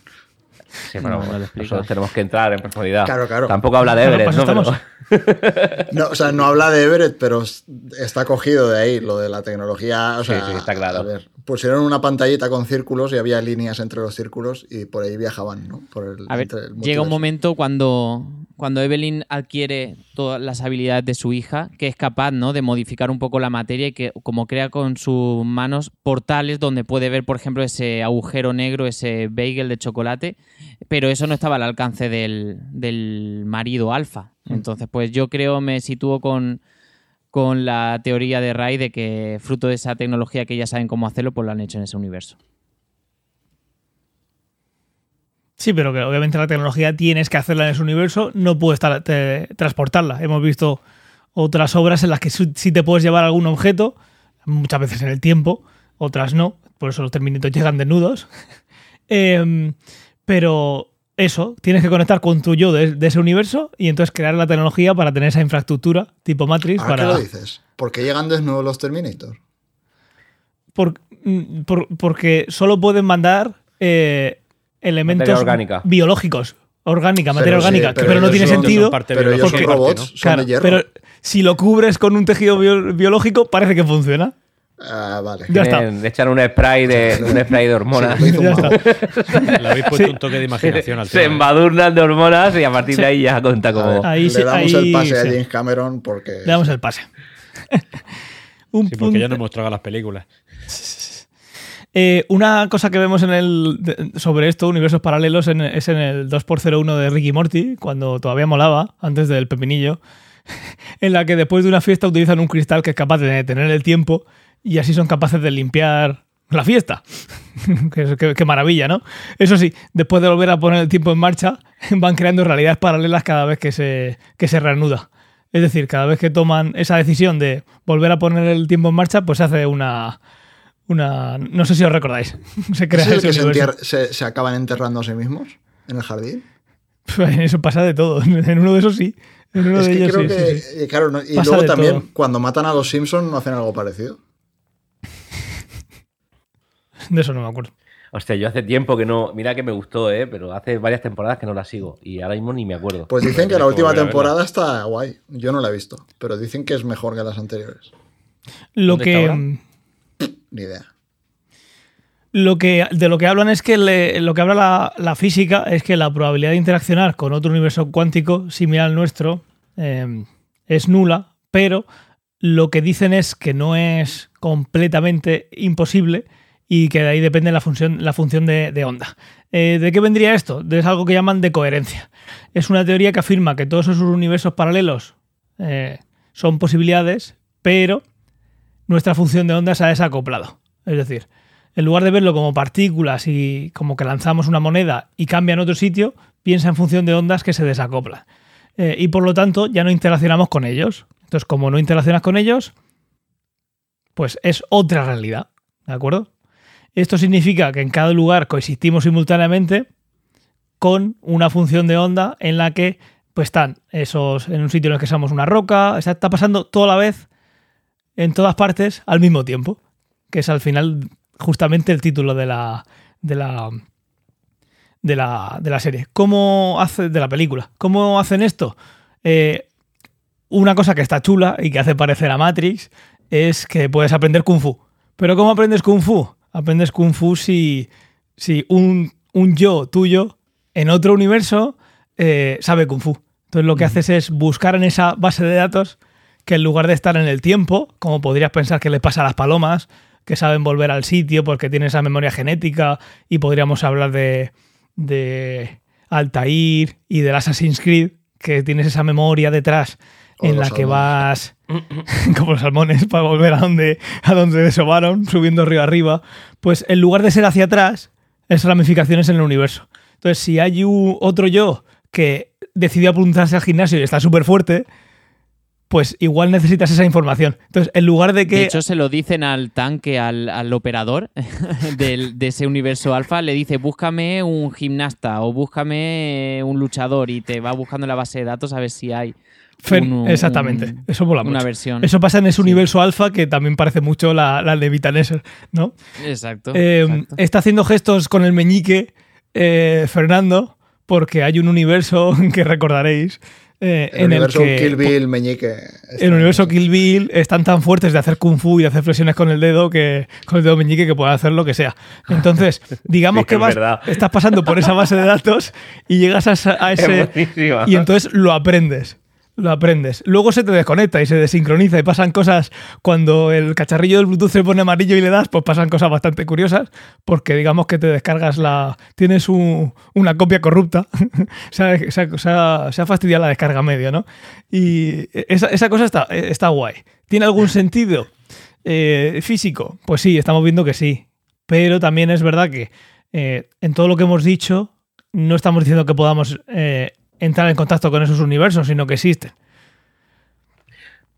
Sí, bueno, nosotros tenemos que entrar en profundidad. Claro, claro. Tampoco habla de Everett, ¿no? no, o sea, no habla de Everett, pero está cogido de ahí, lo de la tecnología. O sea, sí, sí, está claro. A ver, pusieron una pantallita con círculos y había líneas entre los círculos y por ahí viajaban, ¿no? Por el, a ver, llega un momento cuando, cuando Evelyn adquiere todas las habilidades de su hija, que es capaz, ¿no? De modificar un poco la materia y que como crea con sus manos portales donde puede ver, por ejemplo, ese agujero negro, ese bagel de chocolate pero eso no estaba al alcance del, marido alfa. Mm. Entonces, pues yo creo, me sitúo con, con la teoría de Ray de que fruto de esa tecnología que ya saben cómo hacerlo, pues lo han hecho en ese universo. Sí, pero que obviamente la tecnología tienes que hacerla en ese universo, no puedes transportarla. Hemos visto otras obras en las que sí te puedes llevar algún objeto, muchas veces en el tiempo, otras no, por eso los terminitos llegan desnudos. eh, pero eso, tienes que conectar con tu yo de, ese universo y entonces crear la tecnología para tener esa infraestructura tipo Matrix. para... qué lo dices? ¿Por qué llegan desnudos los Terminator? Mm, porque solo pueden mandar eh, elementos biológicos. Orgánica, materia orgánica, pero, no tiene sentido. pero ellos son robots, son de hierro. Pero si lo cubres con un tejido biológico, parece que funciona. Ah, vale. Ya está. Le echan un spray de, un spray de hormonas. Le habéis puesto un toque de imaginación al Se embadurnan de hormonas y a partir de ahí ya cuenta como. Ahí, Le damos el pase a James Cameron porque. Le damos el pase. un sí, porque ya no hemos tragado las películas. Eh, una cosa que vemos en el sobre esto, universos paralelos, es en el 2x01 de Ricky Morty, cuando todavía molaba, antes del pepinillo, en la que después de una fiesta utilizan un cristal que es capaz de detener el tiempo y así son capaces de limpiar la fiesta. qué, maravilla, ¿no? Eso sí, después de volver a poner el tiempo en marcha, van creando realidades paralelas cada vez que se, se reanuda. Es decir, cada vez que toman esa decisión de volver a poner el tiempo en marcha, pues se hace una. Una no sé si os recordáis. se crea ¿Es el que se, acaban enterrando a sí mismos en el jardín? eso pasa de todo. En uno de esos sí. En uno de ellos, sí, Claro, y luego también, cuando matan a los Simpsons, no hacen algo parecido. De eso no me acuerdo. Hostia, yo hace tiempo que no. Mira que me gustó, ¿eh? Pero hace varias temporadas que no la sigo. Y ahora mismo ni me acuerdo. Pues dicen que la última temporada está guay. Yo no la he visto. Pero dicen que es mejor que las anteriores. Lo que. Ni idea. lo que, de lo que hablan es que lo que habla la, la física es que la probabilidad de interaccionar con otro universo cuántico similar al nuestro eh, es nula, pero lo que dicen es que no es completamente imposible y que de ahí depende la función, la función de, de onda. Eh, ¿De qué vendría esto? Es algo que llaman de coherencia. Es una teoría que afirma que todos esos universos paralelos eh, son posibilidades, pero nuestra función de onda se ha desacoplado. Es decir, en lugar de verlo como partículas y como que lanzamos una moneda y cambia en otro sitio, piensa en función de ondas que se desacoplan. Eh, y por lo tanto ya no interaccionamos con ellos. Entonces, como no interaccionas con ellos, pues es otra realidad. ¿De acuerdo? Esto significa que en cada lugar coexistimos simultáneamente con una función de onda en la que pues están esos en un sitio en el que somos una roca, está pasando toda la vez en todas partes al mismo tiempo, que es al final justamente el título de la de la de la, de la serie. ¿Cómo hace de la película? ¿Cómo hacen esto? Eh, una cosa que está chula y que hace parecer a Matrix es que puedes aprender kung fu. Pero ¿cómo aprendes kung fu? Aprendes kung fu si, si un, un yo tuyo en otro universo eh, sabe kung fu. Entonces lo que haces es buscar en esa base de datos que en lugar de estar en el tiempo, como podrías pensar que le pasa a las palomas, que saben volver al sitio porque tienen esa memoria genética y podríamos hablar de, de Altair y del Assassin's Creed, que tienes esa memoria detrás en la que vas como los salmones para volver a donde, a donde desovaron, subiendo río arriba, pues en lugar de ser hacia atrás, es ramificaciones en el universo. Entonces, si hay un- otro yo que decidió apuntarse al gimnasio y está súper fuerte, pues igual necesitas esa información. Entonces, en lugar de que... De hecho, se lo dicen al tanque, al, al operador del- de ese universo alfa, le dice, búscame un gimnasta o búscame un luchador y te va buscando en la base de datos a ver si hay un- exactamente, un- eso mola una versión. Eso pasa en ese Sí. universo alfa que también parece mucho la, la de Vitaneser, ¿no? Exacto. Eh, exacto. está haciendo gestos con el meñique eh, Fernando porque hay un universo que recordaréis eh, El en universo el que Kill Bill, Meñique. el universo. Kill Bill están tan fuertes de hacer kung fu y de hacer flexiones con el dedo que con el dedo meñique que pueden hacer lo que sea. Entonces, digamos Sí, que es vas, verdad. estás pasando por esa base de datos y llegas a, ese y entonces lo aprendes. Lo aprendes. Luego se te desconecta y se desincroniza y pasan cosas cuando el cacharrillo del Bluetooth se pone amarillo y le das, pues pasan cosas bastante curiosas porque digamos que te descargas la... Tienes un- una copia corrupta. se, ha, se ha- se fastidiado la descarga medio, ¿no? Y esa, esa cosa está, está guay. ¿Tiene algún sentido eh, físico? Pues sí, estamos viendo que sí. Pero también es verdad que eh, en todo lo que hemos dicho no estamos diciendo que podamos eh, entrar en contacto con esos universos, sino que existen.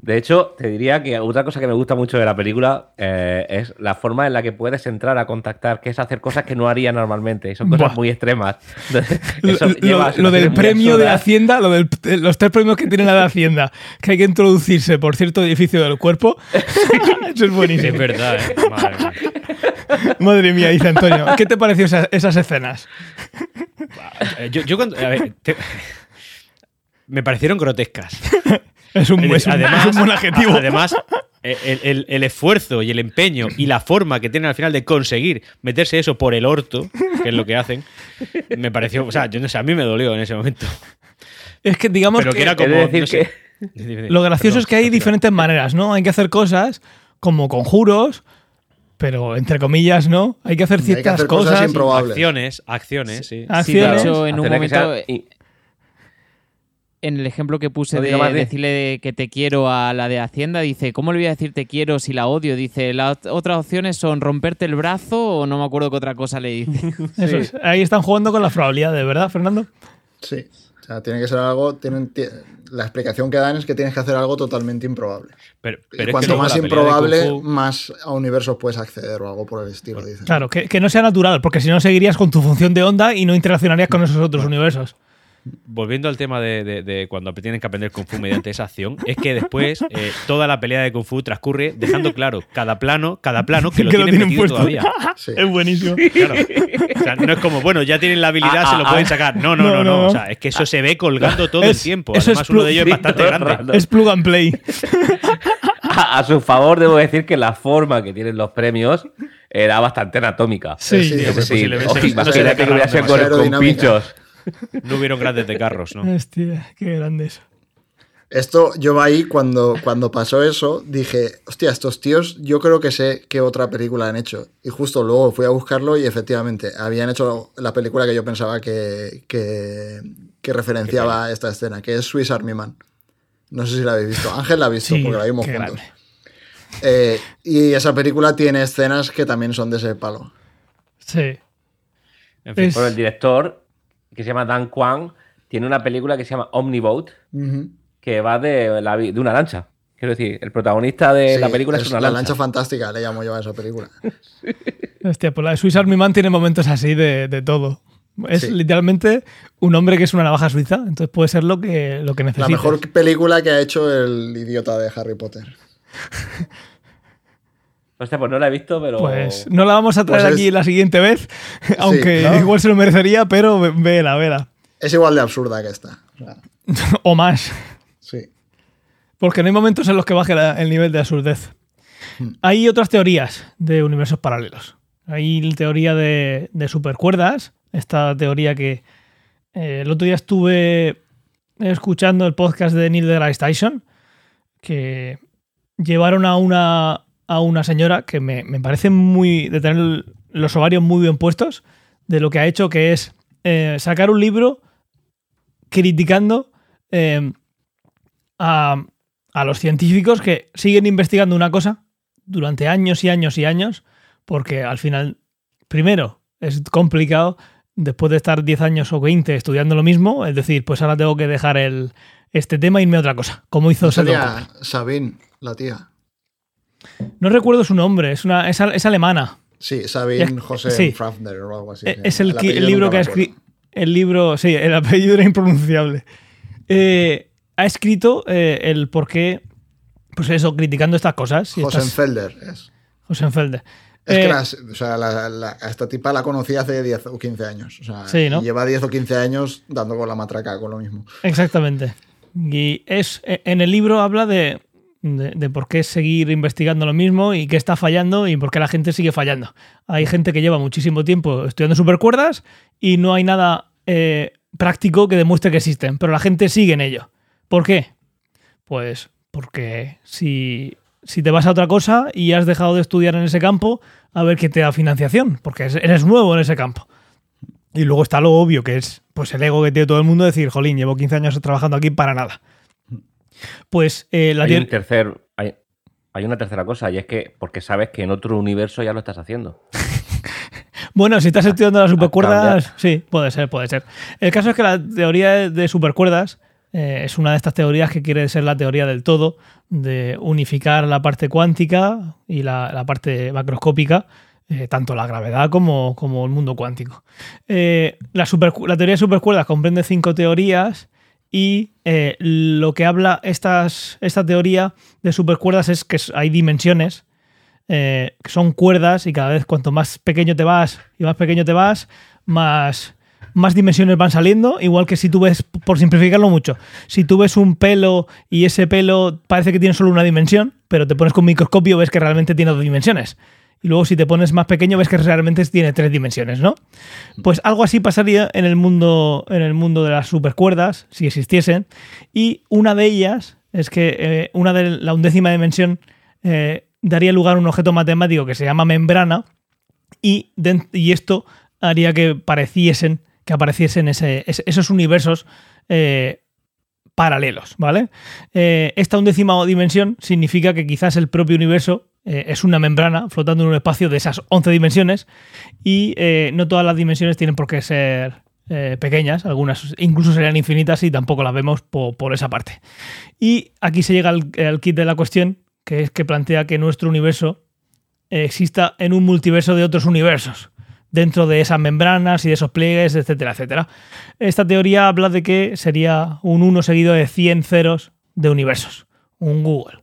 De hecho, te diría que otra cosa que me gusta mucho de la película eh, es la forma en la que puedes entrar a contactar, que es hacer cosas que no haría normalmente. y Son cosas Buah. muy extremas. Lo, Eso lo- lleva a lo del premio de. Hacienda, lo del- de los tres premios que tiene la de Hacienda, que hay que introducirse por cierto edificio del cuerpo. Eso es buenísimo. Es verdad, ¿eh? Madre mía. Madre mía, dice Antonio. ¿Qué te pareció esa- esas escenas? Eh, Yo, yo cuando. a ver, te- me parecieron grotescas. Es un, es un- es un buen adjetivo. Además, el, el- el esfuerzo y el empeño y la forma que tienen al final de conseguir meterse eso por el orto, que es lo que hacen, me pareció. O sea, yo no sé, a mí me dolió en ese momento. es que digamos Pero que era como. de decir no sé. que- Dime, dime. Lo gracioso Perdón, es que hay diferentes maneras, ¿no? Hay que hacer cosas como conjuros, pero entre comillas, ¿no? Hay que hacer Hay que ciertas hacer cosas cosas. improbables. Acciones, acciones, sí. Ah, Sí, de acciones. hecho, en un momento, y- en el ejemplo que puse No de más, decirle que te quiero a la de Hacienda, dice, ¿cómo le voy a decir te quiero si la odio? Dice, las otras opciones son romperte el brazo o no me acuerdo qué otra cosa le dice. Eso es. Ahí están jugando con las probabilidades, ¿verdad, Fernando? Sí. O sea, tiene que ser algo. Tienen, la explicación que dan es que tienes que hacer algo totalmente improbable. Pero, Y pero es que cuanto más improbable, más a universos puedes acceder o algo por el estilo, dicen. Claro, que, que no sea natural, porque si no seguirías con tu función de onda y no interaccionarías con esos otros universos. Volviendo al tema de, de- de cuando tienen que aprender Kung Fu mediante esa acción, es que después eh, toda la pelea de Kung Fu transcurre dejando claro cada plano, cada plano que lo Que lo tienen, tienen metido puesto. todavía. Sí. Es buenísimo. Claro. O sea, no es como, bueno, ya tienen la habilidad, Ah, se lo ah, pueden ah. sacar. No, no, No, no, no. no. O sea, es que eso se ve colgando todo Es- el tiempo. eso es Además, uno de ellos es bastante grande. Es plug and play. A, a su favor, debo decir que la forma que tienen los premios era bastante anatómica. Sí, Sí, Es pues oye, no se imagínate que hubiera sido con, con pinchos. No hubieron grandes de carros, ¿no? Hostia, qué grande eso. Esto, yo ahí cuando, cuando pasó eso, dije, hostia, estos tíos, yo creo que sé qué otra película han hecho. Y justo luego fui a buscarlo y efectivamente habían hecho la película que yo pensaba que, que, que referenciaba esta escena, que es Swiss Army Man. No sé si la habéis visto. Ángel la ha visto Sí, porque la vimos qué juntos. grande. Eh, y esa película tiene escenas que también son de ese palo. Sí. En fin, Es- Bueno, el director, que se llama Dan Kwan, tiene una película que se llama Omniboat, Ujú. que va de, la de una lancha. Quiero decir, el protagonista de Sí, la película es, una la lancha. lancha fantástica, le llamo yo a esa película. Hostia, pues la de Swiss Army Man tiene momentos así de, de todo. Es Sí. literalmente un hombre que es una navaja suiza, entonces puede ser lo que, lo que La necesites. mejor película que ha hecho el idiota de Harry Potter. Hostia, pues no la he visto, pero. Pues no la vamos a traer Pues es- aquí la siguiente vez, aunque ¿no? igual se lo merecería, pero ve- vela, vela. Es igual de absurda que esta. O más. sí. Porque no hay momentos en los que baje la- el nivel de absurdez. Hmm. Hay otras teorías de universos paralelos. Hay la teoría de, de supercuerdas, esta teoría que eh, el otro día estuve escuchando el podcast de Neil deGrasse Tyson, que llevaron a una, a una señora que me, me parece muy. de tener los ovarios muy bien puestos, de lo que ha hecho, que es eh, sacar un libro criticando eh, a, a los científicos que siguen investigando una cosa durante años y años y años, porque al final, primero, es complicado después de estar 10 años o 20 estudiando lo mismo, es decir, pues ahora tengo que dejar el, este tema e irme a otra cosa, como hizo. Sabine, la tía. No recuerdo su nombre, es, una, es, al- es alemana. Sí, Sabine José sí. Frafner o algo así. Eh, se es el, libro que ha escrito. El libro, sí, el apellido era impronunciable. Eh, ha escrito eh, el por qué, pues eso, criticando estas cosas. y estas- Josenfelder es. Josenfelde. Es Eh, que las- o sea, la- la- a esta tipa la conocí hace 10 o 15 años. O sea, Sí, ¿no? lleva 10 o 15 años dando con la matraca con lo mismo. Exactamente. Y es e, en el libro habla de, de, de por qué seguir investigando lo mismo y qué está fallando y por qué la gente sigue fallando. Hay gente que lleva muchísimo tiempo estudiando supercuerdas y no hay nada eh, práctico que demuestre que existen, pero la gente sigue en ello. ¿Por qué? Pues porque si, si te vas a otra cosa y has dejado de estudiar en ese campo, a ver qué te da financiación, porque es- eres nuevo en ese campo. Y luego está lo obvio, que es pues el ego que tiene todo el mundo, decir, jolín, llevo 15 años trabajando aquí para nada. Pues eh, la hay, teor- un tercer, hay, hay una tercera cosa, y es que porque sabes que en otro universo ya lo estás haciendo. Bueno, si estás estudiando las supercuerdas, cambiar. sí, puede ser, puede ser. El caso es que la teoría de supercuerdas eh, es una de estas teorías que quiere ser la teoría del todo, de unificar la parte cuántica y la, la parte macroscópica, eh, tanto la gravedad como, como el mundo cuántico. Eh, la, la teoría de supercuerdas comprende cinco teorías y eh, lo que habla estas, esta teoría de supercuerdas es que hay dimensiones eh, que son cuerdas y cada vez cuanto más pequeño te vas y más pequeño te vas, más, dimensiones van saliendo. Igual que si tú ves, por simplificarlo mucho, si tú ves un pelo y ese pelo parece que tiene solo una dimensión, pero te pones con un microscopio ves que realmente tiene dos dimensiones. Y luego si te pones más pequeño ves que realmente tiene tres dimensiones, ¿no? Pues algo así pasaría en el mundo, en el mundo de las supercuerdas, si existiesen. Y una de ellas es que eh, una de la undécima dimensión eh, daría lugar a un objeto matemático que se llama membrana y, y esto haría que pareciesen que apareciesen ese- esos universos eh, paralelos, ¿vale? Esta undécima dimensión significa que quizás el propio universo eh, es una membrana flotando en un espacio de esas 11 dimensiones y eh, no todas las dimensiones tienen por qué ser eh, pequeñas, algunas incluso serían infinitas y tampoco las vemos po- por, esa parte. Y aquí se llega al, al kit de la cuestión, que es que plantea que nuestro universo exista en un multiverso de otros universos, dentro de esas membranas y de esos pliegues, etcétera, etcétera. Esta teoría habla de que sería un 1 seguido de 100 ceros de universos, un Google,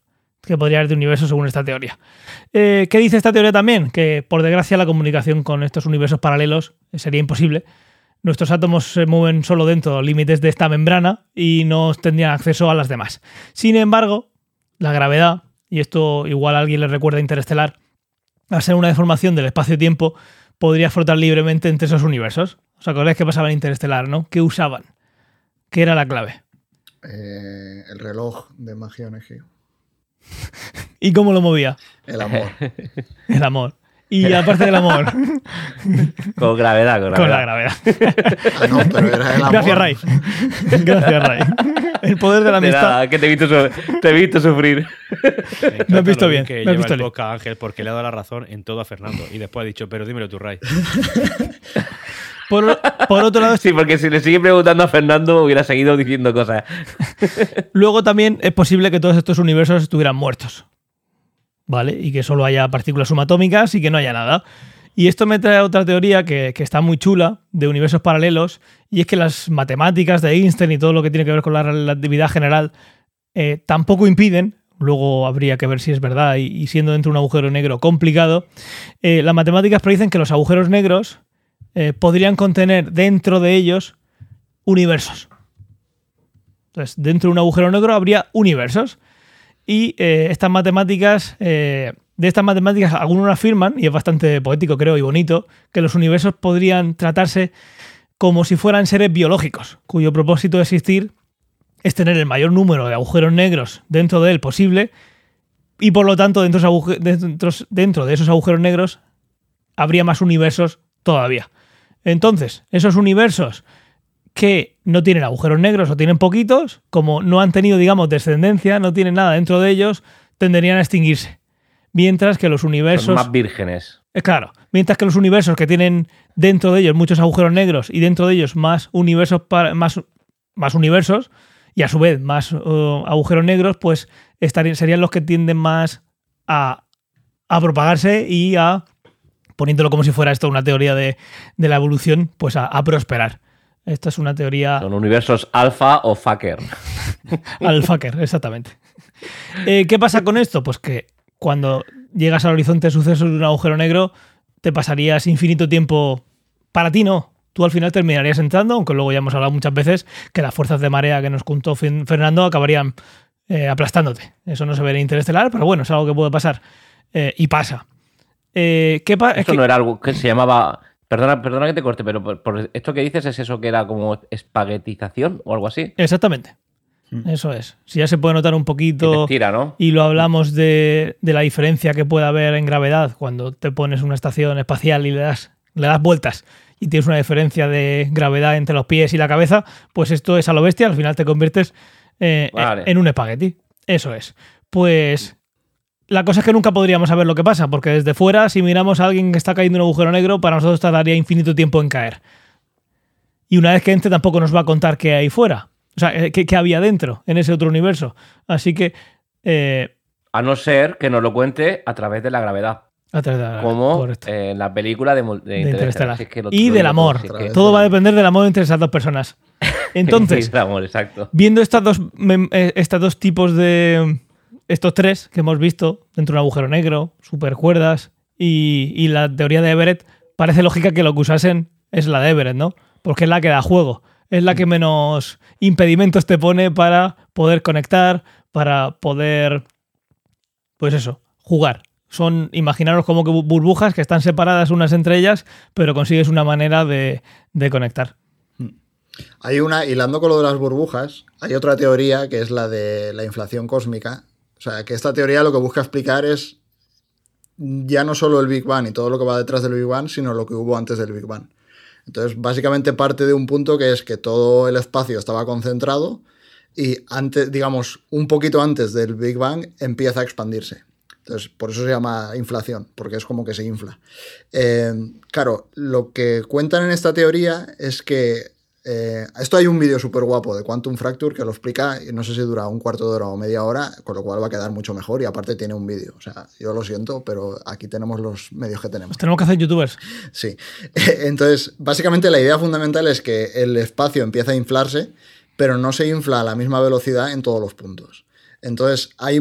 que podría haber de universos según esta teoría. Eh, ¿Qué dice esta teoría también? Que por desgracia la comunicación con estos universos paralelos sería imposible. Nuestros átomos se mueven solo dentro de los límites de esta membrana y no tendrían acceso a las demás. Sin embargo, la gravedad, y esto igual a alguien le recuerda a Interestelar, al ser una deformación del espacio-tiempo, podría flotar libremente entre esos universos. ¿Os acordáis qué pasaba en Interestelar, no? ¿Qué usaban? ¿Qué era la clave? Eh, el reloj de magia Onegio. ¿Y cómo lo movía? El amor. El amor. Y aparte del amor, Con gravedad, con gravedad. con la gravedad. Ah, no, pero era el amor. Gracias, Ray. Gracias, Ray. El poder de la De amistad. nada, que te he visto, su- te he visto sufrir. Me has visto lo bien, Que me has lleva visto el bien. podcast a Ángel porque le ha dado la razón en todo a Fernando. Y después ha dicho, pero dímelo tú, Ray. Por, por otro lado, Sí, porque si le sigue preguntando a Fernando, hubiera seguido diciendo cosas. luego también es posible que todos estos universos estuvieran muertos. ¿Vale? Y que solo haya partículas subatómicas y que no haya nada. Y esto me trae a otra teoría que, que está muy chula de universos paralelos, y es que las matemáticas de Einstein y todo lo que tiene que ver con la relatividad general eh, tampoco impiden, luego habría que ver si es verdad, y, y siendo dentro de un agujero negro complicado, eh, las matemáticas predicen que los agujeros negros eh, podrían contener dentro de ellos universos. Entonces, dentro de un agujero negro habría universos. Y eh, estas matemáticas, eh, de estas matemáticas, algunos afirman, y es bastante poético, creo, y bonito, que los universos podrían tratarse como si fueran seres biológicos, cuyo propósito de existir es tener el mayor número de agujeros negros dentro de él posible, y por lo tanto, dentro de esos aguje- dentro- dentro de esos agujeros negros habría más universos todavía. Entonces, esos universos que no tienen agujeros negros o tienen poquitos, como no han tenido, digamos, descendencia, no tienen nada dentro de ellos, tenderían a extinguirse. Mientras que los Son universos... más vírgenes. Eh, Claro, mientras que los universos que tienen dentro de ellos muchos agujeros negros y dentro de ellos más universos para, más, más universos y a su vez más uh, agujeros negros, pues estarían, serían los que tienden más a, a propagarse y a, poniéndolo como si fuera esto una teoría de, de la evolución, pues a, a prosperar. Esta es una teoría Son universos alfa o fucker. al fucker, exactamente. Eh, ¿Qué pasa con esto? Pues que cuando llegas al horizonte de sucesos de un agujero negro, te pasarías infinito tiempo. Para ti no. Tú al final terminarías entrando, aunque luego ya hemos hablado muchas veces que las fuerzas de marea que nos contó Fernando acabarían eh, aplastándote. Eso no se ve en Interestelar, pero bueno, es algo que puede pasar. Eh, y pasa. Eh. Esto no era algo que se llamaba. Perdona, perdona que te corte, pero por, por esto que dices es eso que era como espaguetización o algo así. Exactamente. Eso es. Si ya se puede notar un poquito. estira, ¿no? Y lo hablamos de, de la diferencia que puede haber en gravedad cuando te pones una estación espacial y le das, le das vueltas y tienes una diferencia de gravedad entre los pies y la cabeza, pues esto es a lo bestia, al final te conviertes eh, Vale. en un espagueti. Eso es. Pues la cosa es que nunca podríamos saber lo que pasa, porque desde fuera, si miramos a alguien que está cayendo en un agujero negro, para nosotros tardaría infinito tiempo en caer. Y una vez que entre, tampoco nos va a contar qué hay fuera. O sea, eh, qué, qué había dentro, en ese otro universo. Así que. eh, A no ser que nos lo cuente a través de la gravedad. a través de la- Como correcto, en la película de, de de Interestelar. Interestelar. Si es que lo- y del amor. todo, si es que- Otra vez. Todo va a depender del amor entre esas dos personas. Entonces, amor, exacto. viendo estas dos, eh, estos dos tipos de. Estos tres que hemos visto dentro de un agujero negro, supercuerdas y, y la teoría de Everett, parece lógica que lo que usasen es la de Everett, ¿no? Porque es la que da juego. Es la que menos impedimentos te pone para poder conectar, para poder. Pues eso, jugar. Son, imaginaros como que bu- burbujas que están separadas unas entre ellas, pero consigues una manera de, de conectar. Hay una, hilando con lo de las burbujas, hay otra teoría que es la de la inflación cósmica. O sea, que esta teoría lo que busca explicar es ya no solo el Big Bang y todo lo que va detrás del Big Bang, sino lo que hubo antes del Big Bang. Entonces, básicamente parte de un punto que es que todo el espacio estaba concentrado y antes, digamos, un poquito antes del Big Bang empieza a expandirse. Entonces, por eso se llama inflación, porque es como que se infla. Eh, claro, lo que cuentan en esta teoría es que eh, esto hay un vídeo súper guapo de Quantum Fracture que lo explica, y no sé si dura un cuarto de hora o media hora, con lo cual va a quedar mucho mejor y aparte tiene un vídeo. O sea, yo lo siento, pero aquí tenemos los medios que tenemos. Pues tenemos que hacer youtubers. Sí. Entonces, básicamente la idea fundamental es que el espacio empieza a inflarse, pero no se infla a la misma velocidad en todos los puntos. Entonces, hay,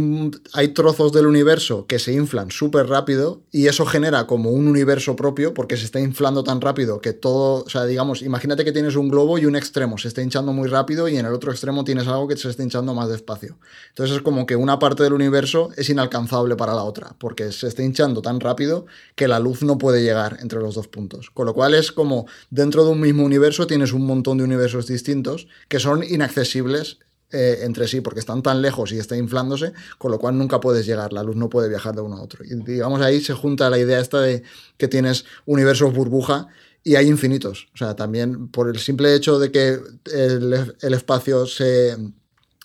hay trozos del universo que se inflan súper rápido y eso genera como un universo propio porque se está inflando tan rápido que todo, o sea, digamos, imagínate que tienes un globo y un extremo se está hinchando muy rápido y en el otro extremo tienes algo que se está hinchando más despacio. Entonces es como que una parte del universo es inalcanzable para la otra porque se está hinchando tan rápido que la luz no puede llegar entre los dos puntos. Con lo cual es como dentro de un mismo universo tienes un montón de universos distintos que son inaccesibles eh, entre sí porque están tan lejos y está inflándose, con lo cual nunca puedes llegar, la luz no puede viajar de uno a otro. Y digamos ahí se junta la idea esta de que tienes universos burbuja y hay infinitos. O sea, también por el simple hecho de que el, espacio se,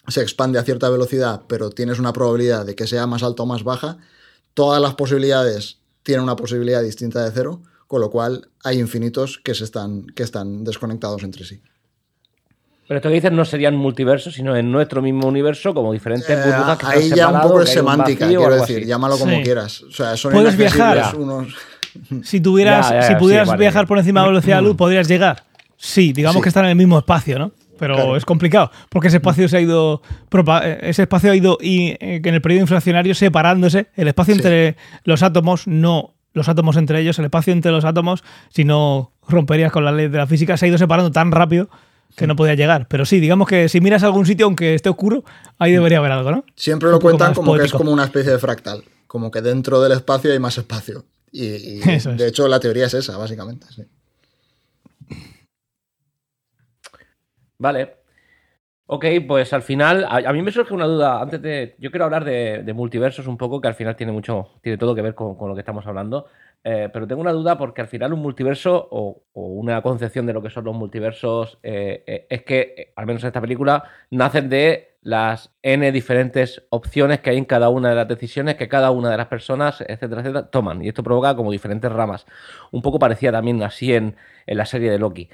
se expande a cierta velocidad, pero tienes una probabilidad de que sea más alto o más baja, todas las posibilidades tienen una posibilidad distinta de cero, con lo cual hay infinitos que, se están, que están desconectados entre sí. Pero esto que dices no serían multiversos, sino en nuestro mismo universo, como diferentes Eh, burbujas que ahí están ya un poco un semántica, quiero decir, así. llámalo como Sí. quieras. O sea, son Puedes viajar. unos- Si tuvieras, Ya, ya, si pudieras sí, vale. viajar por encima de la velocidad de la luz, ¿podrías llegar? Sí, digamos Sí. que están en el mismo espacio, ¿no? Pero Claro. es complicado, porque ese espacio se ha ido. eh, Ese espacio ha ido y, eh, en el periodo inflacionario separándose. El espacio Sí. entre los átomos, no los átomos entre ellos, el espacio entre los átomos, si no romperías con la ley de la física, se ha ido separando tan rápido que no podía llegar. Pero sí, digamos que si miras algún sitio, aunque esté oscuro, ahí debería haber algo, ¿no? Siempre lo cuentan como que es como una especie de fractal, como que dentro del espacio hay más espacio. Y, y Eso es. de hecho la teoría es esa, básicamente. sí. Vale. Ok, pues al final, a, a mí me surge una duda. Antes de. Yo quiero hablar de, multiversos un poco, que al final tiene mucho. Tiene todo que ver con, lo que estamos hablando. Eh, pero tengo una duda porque al final un multiverso o, o una concepción de lo que son los multiversos eh, eh, es que, al menos en esta película, nacen de las N diferentes opciones que hay en cada una de las decisiones que cada una de las personas, etcétera, etcétera, toman. Y esto provoca como diferentes ramas. Un poco parecía también así en, en la serie de Loki.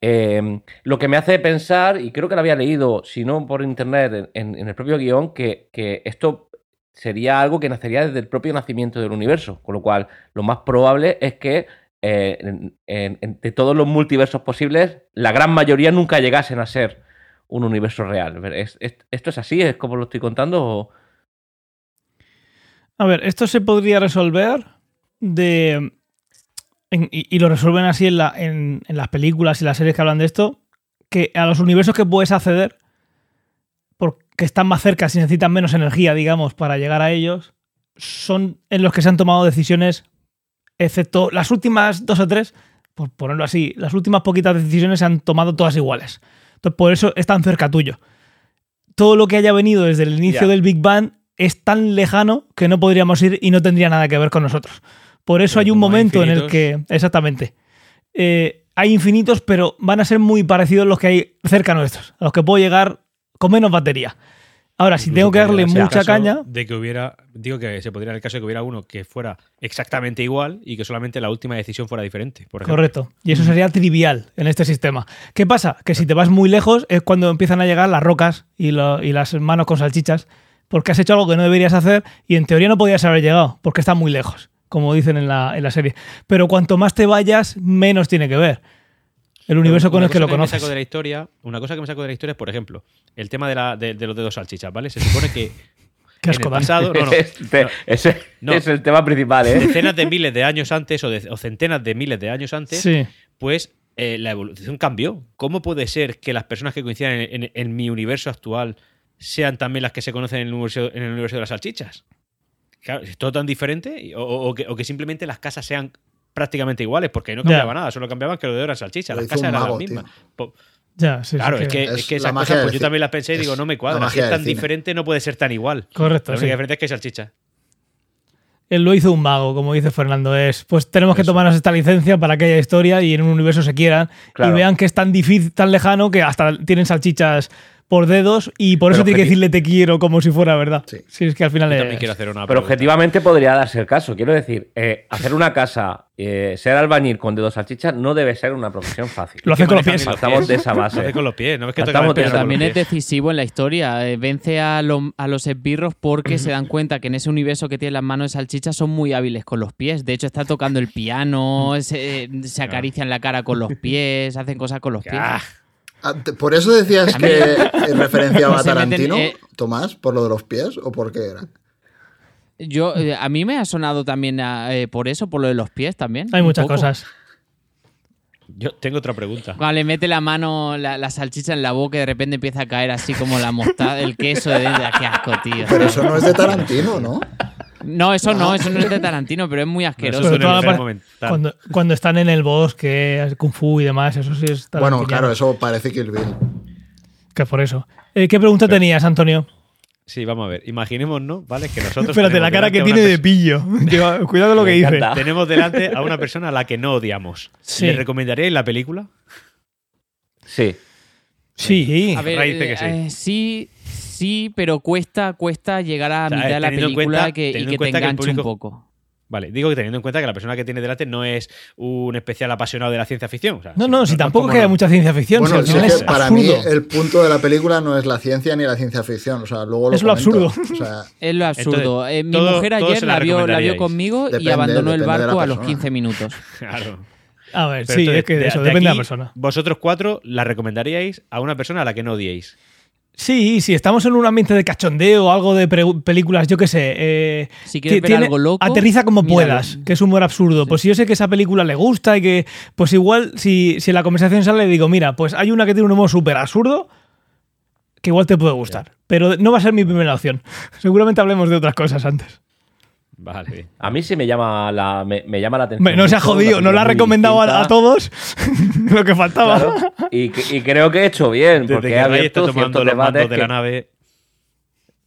Eh, lo que me hace pensar, y creo que lo había leído, si no por internet, en, el propio guion, que, esto sería algo que nacería desde el propio nacimiento del universo. Con lo cual, lo más probable es que eh, de todos los multiversos posibles, la gran mayoría nunca llegasen a ser un universo real. ¿Es- es- ¿Esto es así? ¿Es como lo estoy contando? A ver, esto se podría resolver de. En- y, y lo resuelven así en, la- en- en las películas y las series que hablan de esto. Que a los universos que puedes acceder, porque están más cerca, si necesitan menos energía, digamos, para llegar a ellos, son en los que se han tomado decisiones, excepto las últimas dos o tres, por ponerlo así, las últimas poquitas decisiones se han tomado todas iguales. Entonces, por eso es tan cerca tuyo. Todo lo que haya venido desde el inicio del Big Bang es tan lejano que no podríamos ir y no tendría nada que ver con nosotros. Por eso Pero hay un hay momento en el que. Exactamente. Eh, hay infinitos, pero van a ser muy parecidos los que hay cerca nuestros, a los que puedo llegar con menos batería. Ahora, si tengo que darle mucha caña, De que hubiera, digo que se podría dar el caso de que hubiera uno que fuera exactamente igual y que solamente la última decisión fuera diferente. Por ejemplo. Correcto. Y eso sería trivial en este sistema. ¿Qué pasa? Que si te vas muy lejos es cuando empiezan a llegar las rocas y, lo- y las manos con salchichas, porque has hecho algo que no deberías hacer y en teoría no podías haber llegado, porque está muy lejos, como dicen en la, en la serie. Pero cuanto más te vayas, menos tiene que ver. El universo con Una el que lo cosa me conoces. saco de la historia, una cosa que me saco de la historia es, por ejemplo, el tema de, la, de, de los dedos salchichas, ¿vale? Se supone que Qué en el pasado, no, no, Este- no. ese No. es el tema principal, ¿eh? decenas de miles de años antes o, de- o centenas de miles de años antes, Sí. pues eh, la evolución cambió. ¿Cómo puede ser que las personas que coincidan en, en- en mi universo actual sean también las que se conocen en el universo, en el universo de las salchichas? Claro, ¿Es todo tan diferente? O, o- o que, o que simplemente las casas sean prácticamente iguales, porque no cambiaba nada, solo cambiaban que lo de eran salchichas, Lo las casas eran las mismas. Ya, sí, sí, Claro, que- es que, Es es que esas cosas, pues yo también las pensé y digo, no me cuadra. Si magia es tan cine. diferente, no puede ser tan igual. Correcto, La sí. única diferencia es que hay salchicha. Él lo hizo un mago, como dice Fernando, es pues tenemos que tomarnos esta licencia para que haya historia y en un universo se quieran Claro. y vean que es tan difícil, tan lejano que hasta tienen salchichas por dedos y por eso tiene que decirle te quiero como si fuera verdad. Sí. Sí, es que al final Yo es- también quiero hacer una Pero pregunta. objetivamente podría darse el caso. Quiero decir, eh, hacer una casa, eh, ser albañil con dedos salchichas no debe ser una profesión fácil. Lo hace con los pies. Partamos de esa Lo base. hace con los pies, no es que de también es decisivo en la historia. eh, vence a, lo- a los esbirros porque se dan cuenta que en ese universo que tienen las manos de salchicha son muy hábiles con los pies. De hecho, está tocando el piano, se, se acarician la cara con los pies, hacen cosas con los pies. Ah, ¿Por eso decías A que referenciaba a Se meten, Tarantino, eh, Tomás, por lo de los pies o por qué era? Yo, eh, a mí me ha sonado también eh, por eso, por lo de los pies también. Hay muchas poco. cosas. Yo tengo otra pregunta. Cuando le mete la mano, la, la salchicha en la boca y de repente empieza a caer así como la mostaza, el queso de dentro. ¡Qué asco, tío! Pero eso no es de Tarantino, ¿no? No, eso no, eso no es de Tarantino, pero es muy asqueroso. Eso es la parte- mental. Cuando, cuando están en el bosque, Kung Fu y demás, eso sí es Bueno, claro, eso parece Kill Bill. Que por eso. Eh, ¿Qué pregunta tenías, Antonio? Sí, vamos a ver. Imaginémonos, ¿vale? Que nosotros. Espérate, la cara que tiene de pillo. Cuidado con lo que dice. Tenemos delante a una persona a la que no odiamos. Sí. ¿Le recomendaríais la película? Sí. Sí. A ver, Ray dice que sí. eh, sí, sí, pero cuesta, cuesta llegar a O sea, mitad de la película cuenta- que, y que te que enganche un poco. Vale, digo que teniendo en cuenta que la persona que tiene delante no es un especial apasionado de la ciencia ficción. o sea, No, no, si tampoco es que haya no. mucha ciencia ficción. Bueno, sí al es final que es para mí absurdo. el punto de la película no es la ciencia ni la ciencia ficción. O sea, luego lo Es lo comento. absurdo. O sea, Es lo absurdo. Entonces, Eh, mi todo- mujer ayer la, la vio, la vio conmigo y abandonó el barco a los persona. 15 minutos. Claro. A ver, Pero sí, entonces, es que de eso, de depende de la persona. Vosotros cuatro la recomendaríais a una persona a la que no odiéis. Sí, si estamos en un ambiente de cachondeo o algo de películas, yo qué sé. eh, Si quieres ver algo loco, aterriza como míralo. puedas, que es humor absurdo. Pues si yo sé que esa película le gusta y que, pues igual, si, si en la conversación sale, digo, mira, pues hay una que tiene un humor súper absurdo que igual te puede gustar. Pero no va a ser mi primera opción. Seguramente hablemos de otras cosas antes. Vale. A mí sí me llama la, me, me llama la atención. No se ha jodido, no la ha recomendado a, todos lo que faltaba. Claro, y, creo que he hecho bien, Desde porque que he abierto tomando los mandos de que- la nave.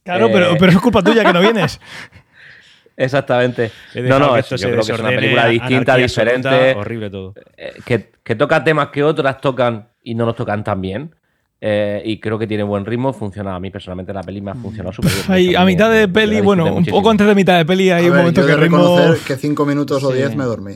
Claro, Eh, pero, pero es culpa tuya que no vienes. Exactamente. No, no, esto yo creo que es una película distinta, diferente, absoluta, horrible todo. eh, que, que toca temas que otras tocan y no nos tocan tan bien. Eh, y creo que tiene buen ritmo, funciona. A mí personalmente la peli me ha funcionado súper bien. Ahí, Me- a mitad de peli, bueno, un poco antes de mitad de peli hay a un ver, momento yo que de ritmo... reconocer que cinco minutos o Sí. diez me dormí.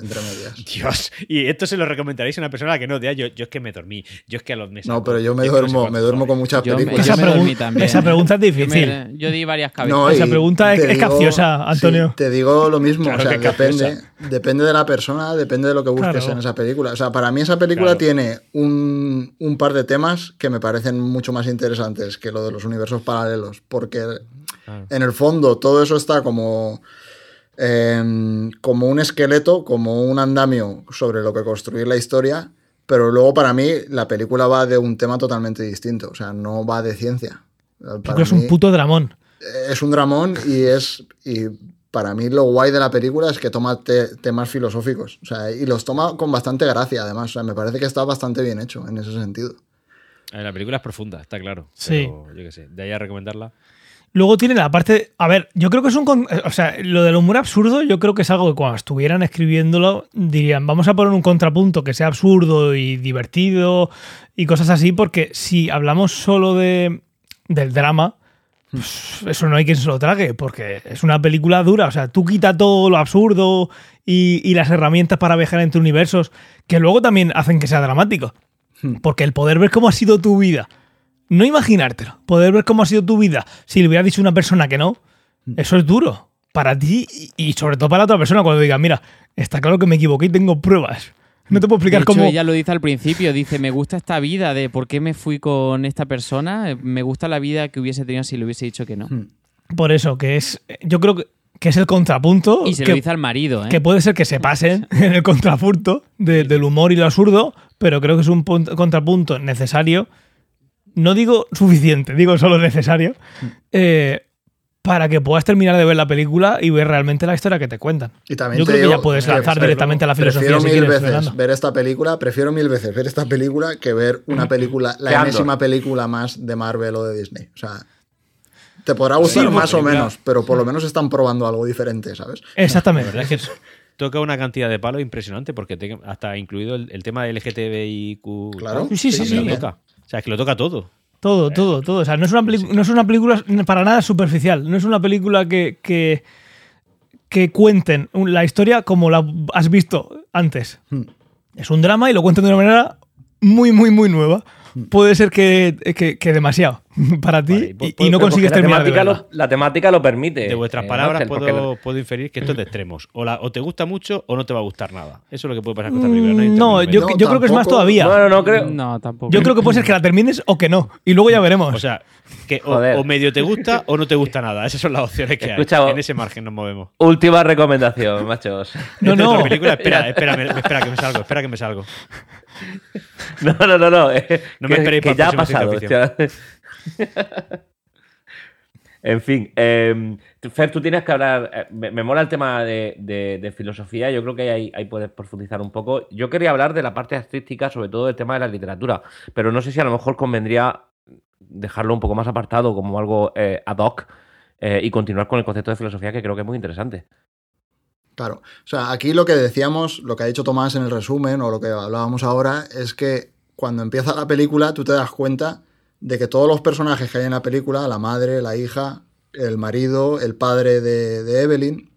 Entre medias. Dios, y esto se lo recomendaréis a una persona que no odia. Yo, yo es que me dormí. Yo es que a los meses. No, pero yo me no sé duermo, me duermo con muchas Yo me- películas. esa, me dormí pregun- también. esa pregunta es Yo, difícil. me- yo di varias cabezas. No, Esa pregunta es- capciosa, Antonio. sí, te digo lo mismo, Claro o sea, depende, depende de la persona, depende de lo que busques Claro. en esa película. O sea, para mí esa película Claro. tiene un, un par de temas que me parecen mucho más interesantes que lo de los universos paralelos, porque Claro. en el fondo todo eso está como, em, como un esqueleto, como un andamio sobre lo que construir la historia, pero luego para mí la película va de un tema totalmente distinto, o sea, no va de ciencia. Para es un puto dramón. es un dramón y es y para mí lo guay de la película es que toma te- temas filosóficos o sea y los toma con bastante gracia además o sea me parece que está bastante bien hecho en ese sentido Eh, La película es profunda, está claro. Sí. Pero yo qué sé, de ahí a recomendarla. Luego tiene la parte. A ver, yo creo que es un. con- O sea, lo del humor absurdo, yo creo que es algo que cuando estuvieran escribiéndolo dirían, vamos a poner un contrapunto que sea absurdo y divertido y cosas así, porque si hablamos solo de, del drama, pues eso no hay quien se lo trague, porque es una película dura. O sea, tú quita todo lo absurdo y, y las herramientas para viajar entre universos, que luego también hacen que sea dramático. Porque el poder ver cómo ha sido tu vida no imaginártelo, poder ver cómo ha sido tu vida si le hubiera dicho una persona que no, eso es duro para ti y, sobre todo para la otra persona cuando diga, mira, está claro que me equivoqué y tengo pruebas. No te puedo De explicar hecho, cómo... ella lo dice al principio, dice, me gusta esta vida de por qué me fui con esta persona, eh, me gusta la vida que hubiese tenido si le hubiese dicho que no. Por eso, que es, yo creo que, que es el contrapunto Y se que, lo dice al marido, ¿eh? que puede ser que se pasen en el contrapunto de- del humor y lo absurdo, pero creo que es un punto- contrapunto necesario, no digo suficiente, digo solo necesario, eh, para que puedas terminar de ver la película y ver realmente la historia que te cuentan. y también Yo creo que ya puedes lanzar prefiero- directamente a la filosofía prefiero si mil quieres, veces Fernando. ver esta película prefiero mil veces ver esta película que ver una película la Andor. enésima película más de Marvel o de Disney o sea te podrá gustar más o menos pero por lo menos están probando algo diferente sabes Exactamente. Es que toca una cantidad de palos impresionante porque te- hasta incluido el, el tema de LGTBIQ. Claro. Sí, sí, sí, toca. O sea, es que lo toca todo. Todo, todo, todo. O sea, no es una, peli- no es una película para nada superficial. No es una película que, que, que cuenten la historia como la has visto antes. Hmm. Es un drama y lo cuentan de una manera muy, muy, muy nueva. Puede ser que, que- que demasiado. para ti Vale, y no consigues la terminar de temática, verla. lo, la temática lo permite. De vuestras eh, palabras Ángel, puedo, puedo inferir que esto es de extremos. O, la- o te gusta mucho o no te va a gustar nada. Eso es lo que puede pasar con esta película. Mm, No, yo, medio. No, yo creo que es más todavía. Bueno, no creo. No, tampoco. Yo creo que puede ser que la termines o que no. Y luego ya veremos. O sea, que o, medio te gusta o no te gusta nada. Esas son las opciones que Escucha, hay. En ese margen nos movemos. Última recomendación, machos. no, otra no. película, espera, espera, me- espera que me salgo, espera que me salgo. No, no, no, no. eh, No me que- esperéis que para el ya ha pasado. en fin, eh, Fer, tú tienes que hablar. eh, me, me mola el tema de, de- de filosofía. Yo creo que ahí, ahí puedes profundizar un poco. Yo quería hablar de la parte artística, sobre todo del tema de la literatura. Pero no sé si a lo mejor convendría dejarlo un poco más apartado como algo eh, ad hoc eh, y continuar con el concepto de filosofía que creo que es muy interesante. Claro. O sea, aquí lo que decíamos, lo que ha dicho Tomás en el resumen, o lo que hablábamos ahora, es que cuando empieza la película tú te das cuenta de que todos los personajes que hay en la película, la madre, la hija, el marido, el padre de, Evelyn,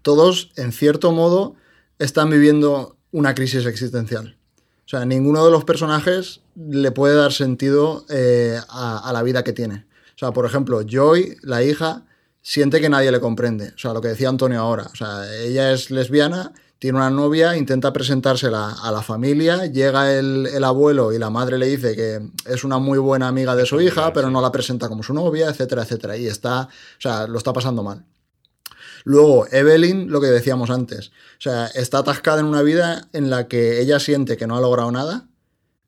todos, en cierto modo, están viviendo una crisis existencial. O sea, ninguno de los personajes le puede dar sentido eh, a, a la vida que tiene. O sea, por ejemplo, Joy, la hija, siente que nadie le comprende. O sea, lo que decía Antonio ahora. O sea, ella es lesbiana, tiene una novia, intenta presentársela a la familia, llega el, el abuelo y la madre le dice que es una muy buena amiga de su hija, pero no la presenta como su novia, etcétera, etcétera. Y está, o sea, lo está pasando mal. Luego, Evelyn, lo que decíamos antes, o sea, está atascada en una vida en la que ella siente que no ha logrado nada,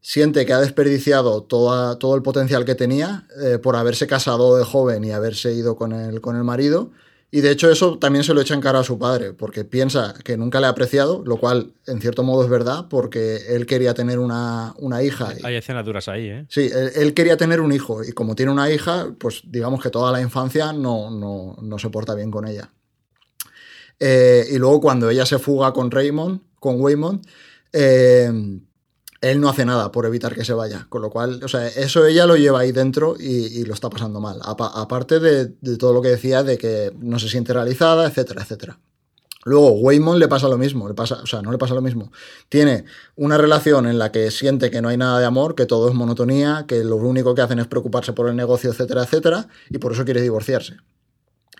siente que ha desperdiciado toda, todo el potencial que tenía eh, por haberse casado de joven y haberse ido con el, con el marido. Y de hecho eso también se lo echa en cara a su padre, porque piensa que nunca le ha apreciado, lo cual en cierto modo es verdad, porque él quería tener una, una hija. y- Hay escenas duras ahí, ¿eh? Sí, él, él quería tener un hijo y como tiene una hija, pues digamos que toda la infancia no, no, no se porta bien con ella. Eh, y luego cuando ella se fuga con Raymond, con Waymond, eh, él no hace nada por evitar que se vaya. Con lo cual, o sea, eso ella lo lleva ahí dentro y, lo está pasando mal. Apa- aparte de, todo lo que decía de que no se siente realizada, etcétera, etcétera. Luego, Waymond le pasa lo mismo, le pasa, o sea, no le pasa lo mismo. Tiene una relación en la que siente que no hay nada de amor, que todo es monotonía, que lo único que hacen es preocuparse por el negocio, etcétera, etcétera, y por eso quiere divorciarse.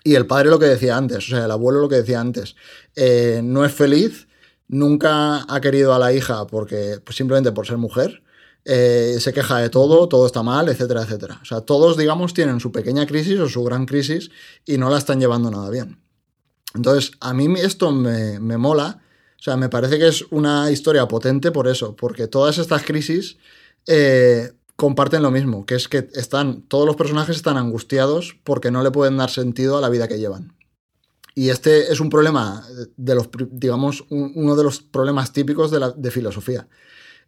Y el padre lo que decía antes, o sea, el abuelo lo que decía antes, eh, no es feliz, nunca ha querido a la hija porque pues, simplemente por ser mujer, eh, se queja de todo, todo está mal, etcétera, etcétera. O sea, todos, digamos, tienen su pequeña crisis o su gran crisis y no la están llevando nada bien. Entonces, a mí esto me, me mola, o sea, me parece que es una historia potente por eso, porque todas estas crisis eh, comparten lo mismo, que es que están, todos los personajes están angustiados porque no le pueden dar sentido a la vida que llevan. Y este es un problema de los, digamos, un- uno de los problemas típicos de, la, de filosofía.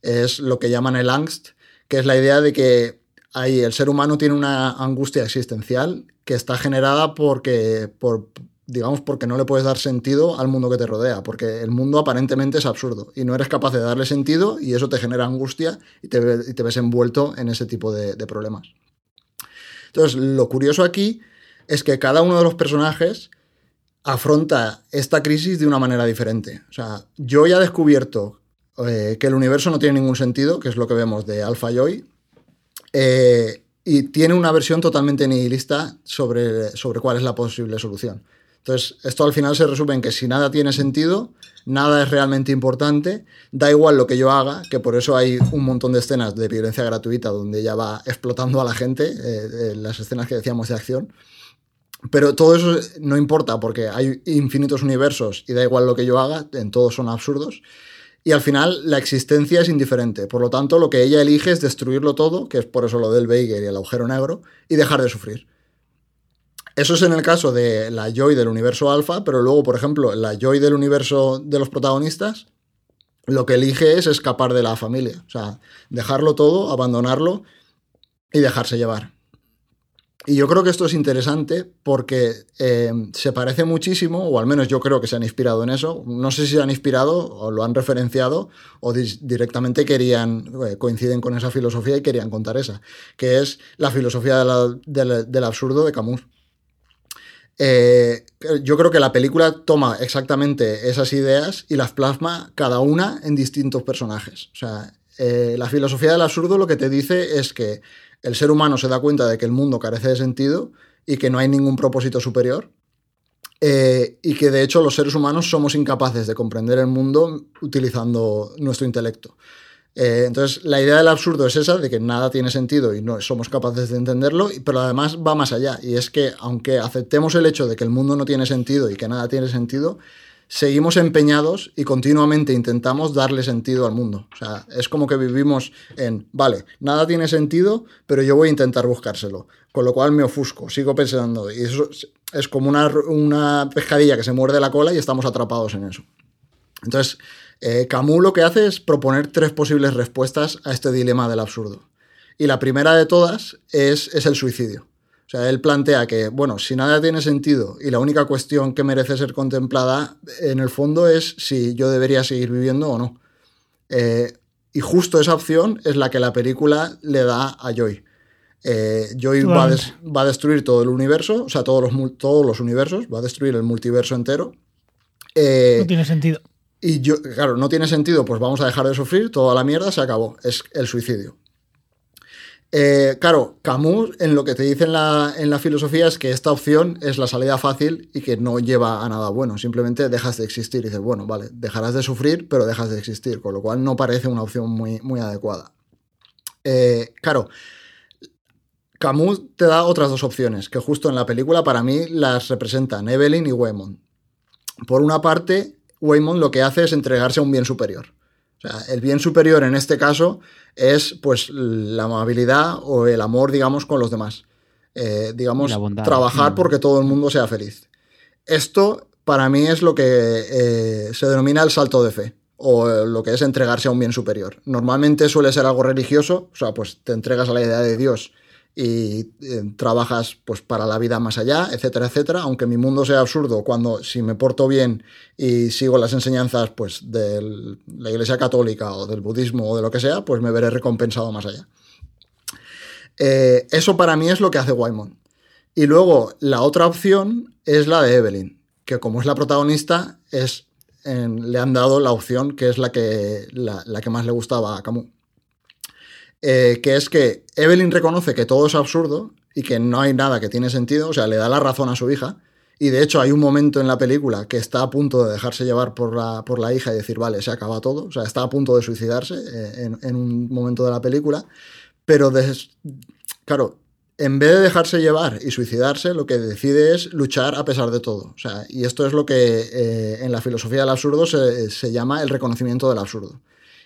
Es lo que llaman el angst, que es la idea de que hay, el ser humano tiene una angustia existencial que está generada porque, por, digamos, porque no le puedes dar sentido al mundo que te rodea, porque el mundo aparentemente es absurdo y no eres capaz de darle sentido y eso te genera angustia y te, y te ves envuelto en ese tipo de, de problemas. Entonces, lo curioso aquí es que cada uno de los personajes afronta esta crisis de una manera diferente. O sea, yo ya he descubierto eh, que el universo no tiene ningún sentido, que es lo que vemos de Alpha Joy, eh, y tiene una versión totalmente nihilista sobre, sobre cuál es la posible solución. Entonces, esto al final se resume en que si nada tiene sentido, nada es realmente importante, da igual lo que yo haga, que por eso hay un montón de escenas de violencia gratuita donde ella va explotando a la gente, eh, las escenas que decíamos de acción. Pero todo eso no importa porque hay infinitos universos y da igual lo que yo haga, en todos son absurdos. Y al final la existencia es indiferente. Por lo tanto, lo que ella elige es destruirlo todo, que es por eso lo del Veiger y el agujero negro, y dejar de sufrir. Eso es en el caso de la Joy del universo alfa, pero luego, por ejemplo, la Joy del universo de los protagonistas, lo que elige es escapar de la familia. O sea, dejarlo todo, abandonarlo y dejarse llevar. Y yo creo que esto es interesante porque eh, se parece muchísimo, o al menos yo creo que se han inspirado en eso. No sé si se han inspirado o lo han referenciado o directamente querían, eh, coinciden con esa filosofía y querían contar esa, que es la filosofía de del- absurdo de Camus. Eh, yo creo que la película toma exactamente esas ideas y las plasma cada una en distintos personajes. O sea, la filosofía del absurdo lo que te dice es que el ser humano se da cuenta de que el mundo carece de sentido y que no hay ningún propósito superior. eh, y que de hecho los seres humanos somos incapaces de comprender el mundo utilizando nuestro intelecto. Eh, entonces, la idea del absurdo es esa, de que nada tiene sentido y no somos capaces de entenderlo, pero además va más allá. Y es que, aunque aceptemos el hecho de que el mundo no tiene sentido y que nada tiene sentido, seguimos empeñados y continuamente intentamos darle sentido al mundo. O sea, es como que vivimos en, vale, nada tiene sentido, pero yo voy a intentar buscárselo. Con lo cual me ofusco, sigo pensando. Y eso es- como una, una pescadilla que se muerde la cola y estamos atrapados en eso. Entonces, eh, Camus lo que hace es proponer tres posibles respuestas a este dilema del absurdo. Y la primera de todas es, es el suicidio. O sea, él plantea que, bueno, si nada tiene sentido y la única cuestión que merece ser contemplada, en el fondo es si yo debería seguir viviendo o no. Eh, y justo esa opción es la que la película le da a Joy. Eh, Joy va a, des- va a destruir todo el universo, o sea, todos los, todos los universos, va a destruir el multiverso entero. Eh, No tiene sentido. y yo, claro, no tiene sentido, pues vamos a dejar de sufrir, toda la mierda se acabó, es el suicidio. Eh, claro, Camus en lo que te dice en la, en filosofía es que esta opción es la salida fácil y que no lleva a nada bueno, simplemente dejas de existir y dices, bueno, vale, dejarás de sufrir, pero dejas de existir, con lo cual no parece una opción muy, muy adecuada. Eh, claro, Camus te da otras dos opciones, que justo en la película para mí las representan Evelyn y Waymond. Por una parte, Waymond lo que hace es entregarse a un bien superior. O sea, el bien superior en este caso es pues la amabilidad o el amor, digamos, con los demás. Eh, digamos, trabajar Mm. porque todo el mundo sea feliz. Esto para mí es lo que eh, se denomina el salto de fe o eh, lo que es entregarse a un bien superior. Normalmente suele ser algo religioso, o sea, pues te entregas a la idea de Dios y eh, trabajas pues para la vida más allá, etcétera, etcétera, aunque mi mundo sea absurdo, cuando si me porto bien y sigo las enseñanzas pues de la Iglesia Católica o del budismo o de lo que sea, pues me veré recompensado más allá. Eh, eso para mí es lo que hace Wyman. Y luego la otra opción es la de Evelyn, que como es la protagonista, es, le han dado la opción que es la que, la, la que más le gustaba a Camus. Eh, que es que Evelyn reconoce que todo es absurdo y que no hay nada que tiene sentido, o sea, le da la razón a su hija. Y de hecho hay un momento en la película que está a punto de dejarse llevar por la, por la hija y decir, vale, se acaba todo. O sea, está a punto de suicidarse eh, en, un momento de la película. Pero, claro, en vez de dejarse llevar y suicidarse, lo que decide es luchar a pesar de todo. O sea, y esto es lo que eh, en la filosofía del absurdo se llama el reconocimiento del absurdo.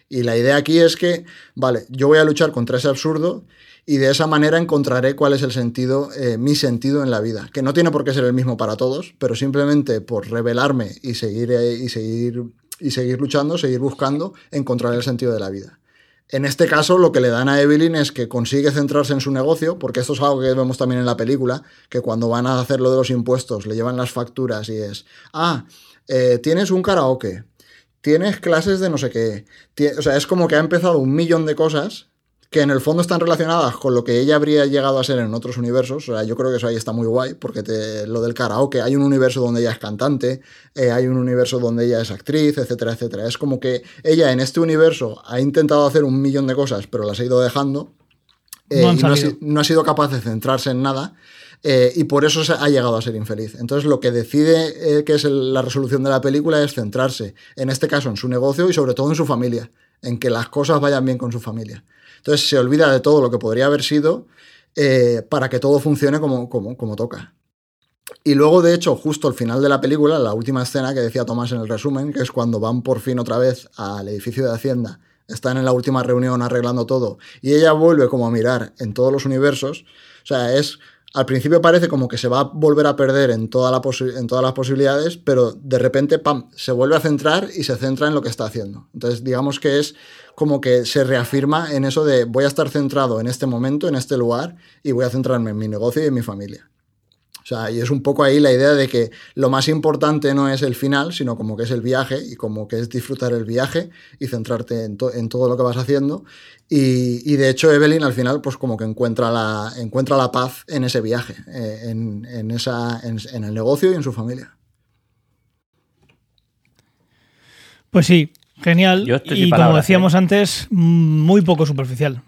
Y la idea aquí es que, vale, yo voy a luchar contra ese absurdo y de esa manera encontraré cuál es el sentido, eh, mi sentido en la vida. Que no tiene por qué ser el mismo para todos, pero simplemente por revelarme y seguir, eh, y seguir, y seguir luchando, seguir buscando, encontrar el sentido de la vida. En este caso, lo que le dan a Evelyn es que consigue centrarse en su negocio, porque esto es algo que vemos también en la película, que cuando van a hacer lo de los impuestos le llevan las facturas y es, ah, eh, tienes un karaoke, tienes clases de no sé qué. O sea, es como que ha empezado un millón de cosas que en el fondo están relacionadas con lo que ella habría llegado a ser en otros universos. O sea, yo creo que eso ahí está muy guay, porque te- lo del karaoke, hay un universo donde ella es cantante, eh, hay un universo donde ella es actriz, etcétera, etcétera. Es como que ella en este universo ha intentado hacer un millón de cosas, pero las ha ido dejando. eh, No han y no ha, no ha sido capaz de centrarse en nada. Eh, y por eso ha llegado a ser infeliz. Entonces lo que decide eh, que es la resolución de la película es centrarse, en este caso en su negocio y sobre todo en su familia, en que las cosas vayan bien con su familia. Entonces se olvida de todo lo que podría haber sido eh, para que todo funcione como, como, como toca. Y luego, de hecho, justo al final de la película, la última escena que decía Tomás en el resumen, que es cuando van por fin otra vez al edificio de Hacienda, están en la última reunión arreglando todo, y ella vuelve como a mirar en todos los universos, o sea, es... Al principio parece como que se va a volver a perder en, todas las posibilidades, pero de repente, pam, se vuelve a centrar y se centra en lo que está haciendo. Entonces, digamos que es como que se reafirma en eso de voy a estar centrado en este momento, en este lugar, y voy a centrarme en mi negocio y en mi familia. O sea, y es un poco ahí la idea de que lo más importante no es el final, sino como que es el viaje y como que es disfrutar el viaje y centrarte en, to- en todo lo que vas haciendo. Y, y de hecho Evelyn al final pues como que encuentra la, encuentra la paz en ese viaje, eh, en, en esa, en, en el negocio y en su familia. Pues sí, genial. Y como decíamos ¿eh? antes, muy poco superficial.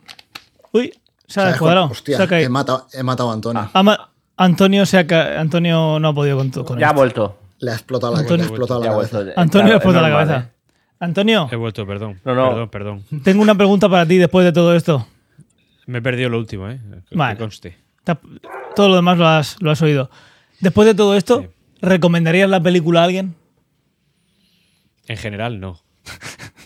Uy, Se ha descuadrado. Hostia, se ha caído. he, matado, he matado a Antonio. Ha ma- Antonio, se ha ca- Antonio no ha podido con, con Ya ha vuelto. Le ha explotado la, Antonio- le ha explotado la ha cabeza. vuelto. Antonio le Claro, explota es la normal, cabeza. ¿eh? Antonio, He vuelto, perdón. No, no. Perdón, perdón. tengo una pregunta para ti después de todo esto. Me he perdido lo último, ¿eh? Que Vale. conste. Te ha- Todo lo demás lo has, lo has oído. Después de todo esto, Sí. ¿recomendarías la película a alguien? En general, no.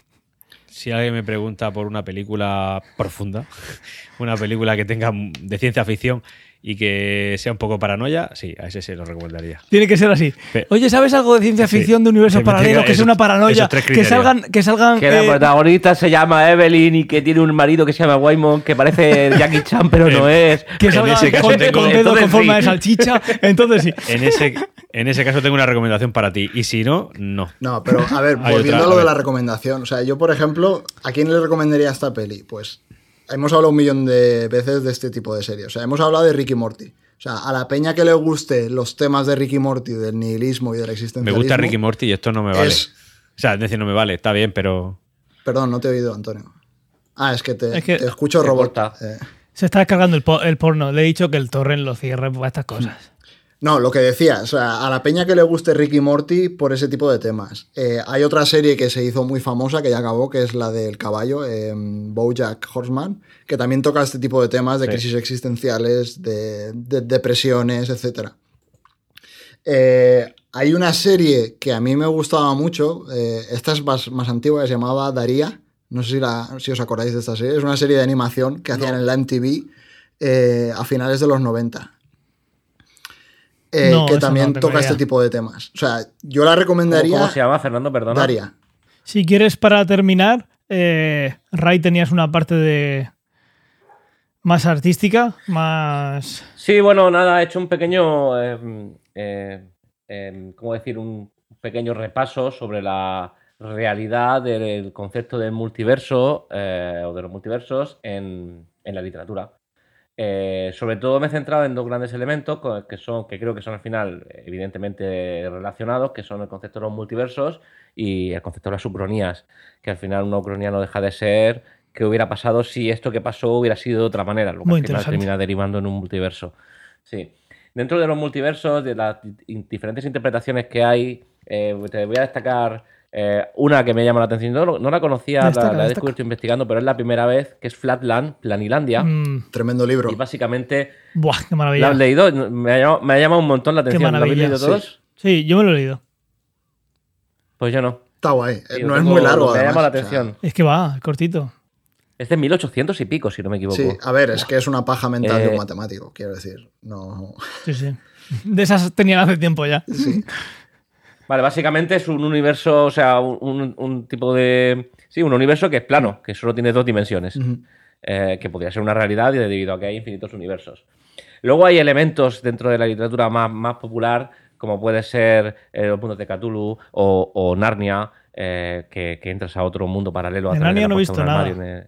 Si alguien me pregunta por una película profunda, una película que tenga de ciencia ficción y que sea un poco paranoia, sí, a ese se lo recomendaría. Tiene que ser así. Oye, ¿sabes algo de ciencia Sí. ficción de universos paralelos? Que sea esos- una paranoia. Que salgan. Que salgan Que la eh, protagonista se llama Evelyn y que tiene un marido que se llama Waymon, que parece Jackie Chan, pero no es. que en salgan ese caso con, tengo- con dedos con forma sí. de salchicha. Entonces sí. En ese, en ese caso tengo una recomendación para ti. Y si no, no. No, pero a ver, volviendo otra, a lo a de la recomendación. O sea, yo, por ejemplo, ¿a quién le recomendaría esta peli? Pues hemos hablado un millón de veces de este tipo de series. O sea, hemos hablado de Ricky Morty. O sea, a la peña que le guste los temas de Ricky Morty, del nihilismo y del Me existencialismo. gusta Ricky Morty y esto no me vale. Es- O sea, es decir, no me vale, está bien, pero. Perdón, no te he oído, Antonio. Ah, es que te, Es que- te escucho robot. Eh, Se está descargando el, po- el porno. Le he dicho que el torrent lo cierre para estas cosas. No, lo que decía, o sea, a la peña que le guste Ricky Morty por ese tipo de temas. Eh, hay otra serie que se hizo muy famosa, que ya acabó, que es la del caballo, eh, Bojack Horseman, que también toca este tipo de temas de Sí. crisis existenciales, de, de depresiones, etc. hay una serie que a mí me gustaba mucho, eh, esta es más, más antigua, que se llamaba Daría. No sé si, la- si os acordáis de esta serie. Es una serie de animación que hacían en la MTV eh, a finales de los 90. Eh, No, que también no toca idea. este tipo de temas. O sea, yo la ¿Cómo, recomendaría cómo se llama, Fernando? Perdona. Daria. Si quieres, para terminar, eh, Ray tenías una parte de. más artística, más. Sí, bueno, nada, he hecho un pequeño, eh, eh, eh, ¿cómo decir? Un pequeño repaso sobre la realidad del concepto del multiverso eh, o de los multiversos en, en la literatura. Eh, sobre todo me he centrado en dos grandes elementos que son, que creo que son al final evidentemente relacionados, que son el concepto de los multiversos y el concepto de las subcronías, que al final una ucronía no deja de ser qué hubiera pasado si esto que pasó hubiera sido de otra manera, lo que al termina derivando en un multiverso. Sí. Dentro de los multiversos, de las di- diferentes interpretaciones que hay, eh, te voy a destacar eh, una que me llama la atención. No, no la conocía, la- Destaca, la, he descubierto investigando, pero es la primera vez que es Flatland, Planilandia. mm, Tremendo libro. Y básicamente, buah, qué ¿la maravilla. has leído? Me ha, llamado, me ha llamado un montón la Qué atención. ¿La habéis maravilla, leído sí. todos? Sí, yo me lo he leído. Pues yo no. Está guay. Eh, Sí, no es muy largo. Me ha llamado la además, o sea, atención. Es que va, es cortito. Es de 1800 y pico, si no me equivoco. sí, a ver, es que es una paja mental de Eh, un matemático, quiero decir. No. Sí, sí. De esas tenían hace tiempo ya. Vale, básicamente es un universo, o sea, un, un- tipo de. Sí, un universo que es plano, que solo tiene dos dimensiones. Eh, que podría ser una realidad y debido a que hay infinitos universos. Luego hay elementos dentro de la literatura más, más popular, como puede ser eh, los mundos de Cthulhu o, o Narnia, eh, que, que entras a otro mundo paralelo. a De través de Narnia no he visto nada.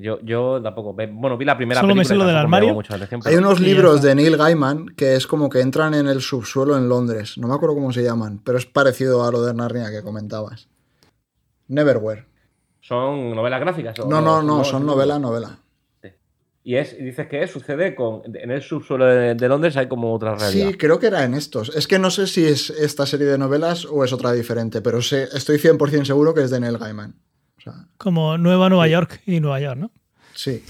Yo, yo tampoco. Bueno, vi la primera Solo me película sé y lo del me armario. mucho Hay unos libros de Neil Gaiman que es como que entran en el subsuelo en Londres. No me acuerdo cómo se llaman, pero es parecido a lo de Narnia que comentabas. Neverwhere. ¿Son novelas gráficas? o- No, no, no, son novela, novela. Y es, y dices que sucede con. En el subsuelo de, de Londres hay como otra realidad. Sí, creo que era en estos. Es que no sé si es esta serie de novelas o es otra diferente, pero sé, estoy 100% seguro que es de Neil Gaiman. O sea, Como Nueva Nueva York y Nueva York, ¿no? sí.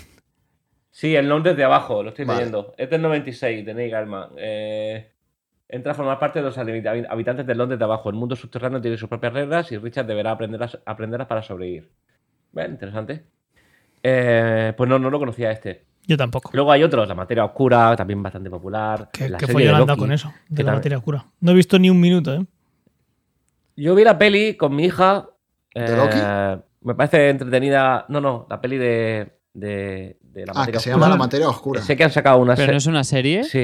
Sí, el Londres de abajo, lo estoy Vale. leyendo. Es del 96, de Neil Gaiman. Eh, entra a formar parte de los habi- habitantes del Londres de abajo. El mundo subterráneo tiene sus propias reglas y Richard deberá aprenderlas, aprenderlas para sobrevivir. Bueno, interesante. Eh, pues no, no lo conocía este. Yo tampoco. Luego hay otros, La Materia Oscura, también bastante popular. ¿Qué, la qué dado Loki, con eso? De la materia oscura. No he visto ni un minuto, ¿eh? Yo vi la peli con mi hija. ¿De eh, Loki? Me parece entretenida. No, no, la peli de, de, de La Ah, Materia que se Oscura. llama La Materia Oscura. Sé que han sacado una Pero serie. no es una serie. Sí.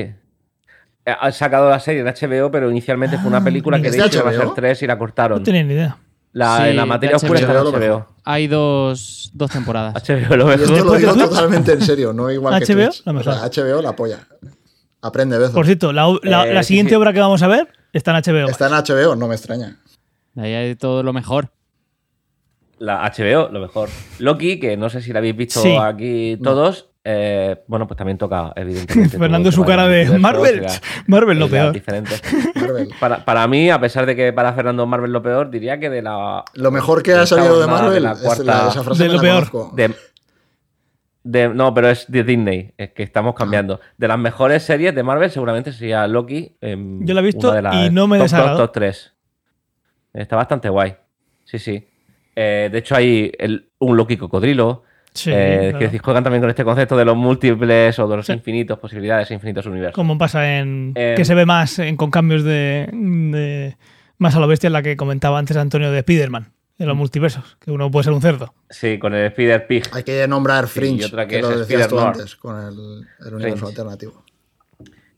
Eh, Han sacado la serie en HBO, pero inicialmente fue una Ah, película que ¿es de de hecho iba a ser tres y la No cortaron. tenía ni idea. La, Sí, la de materia oscura está en HBO. Hay dos, dos temporadas. HBO lo mejor. lo digo ¿De totalmente en serio, no igual que HBO, Twitch. la O mejor. sea, HBO la polla. Aprende Bezos. Por cierto, la, la- Eh, la sí, siguiente sí. obra que vamos a ver está en HBO. Está en HBO, no me extraña. Ahí hay todo lo mejor. La HBO, lo mejor. Loki, que no sé si la habéis visto Sí. aquí todos. eh, bueno, pues también toca, evidentemente. Fernando su cara de Marvel, Marvel lo peor. diferentes. Marvel. Para, para mí, a pesar de que para Fernando Marvel lo peor, diría que de la. Lo mejor que ha salido de jornada, de Marvel la es cuarta- la- esa frase de lo la peor. conozco. de- de- no, pero es de Disney, es que estamos cambiando. De las mejores series de Marvel, seguramente sería Loki. Yo la he visto una de las y no me top dos, desagradó. top tres. Está bastante guay. Sí, sí. Eh, de hecho, hay el- un Loki cocodrilo. Sí, Eh, claro. que decir, juegan también con este concepto de los múltiples o de los Sí. infinitos posibilidades, infinitos universos. Como pasa en. Eh, que se ve más en- con cambios de, de- Más a lo bestia, en la que comentaba antes Antonio de Spider-Man, en Mm. los multiversos, que uno puede ser un cerdo. Sí, con el Spider Pig. Hay que nombrar Sí, Fringe, y otra que que, es lo decías Spider tú Noir. antes, con el, el universo Fringe. alternativo.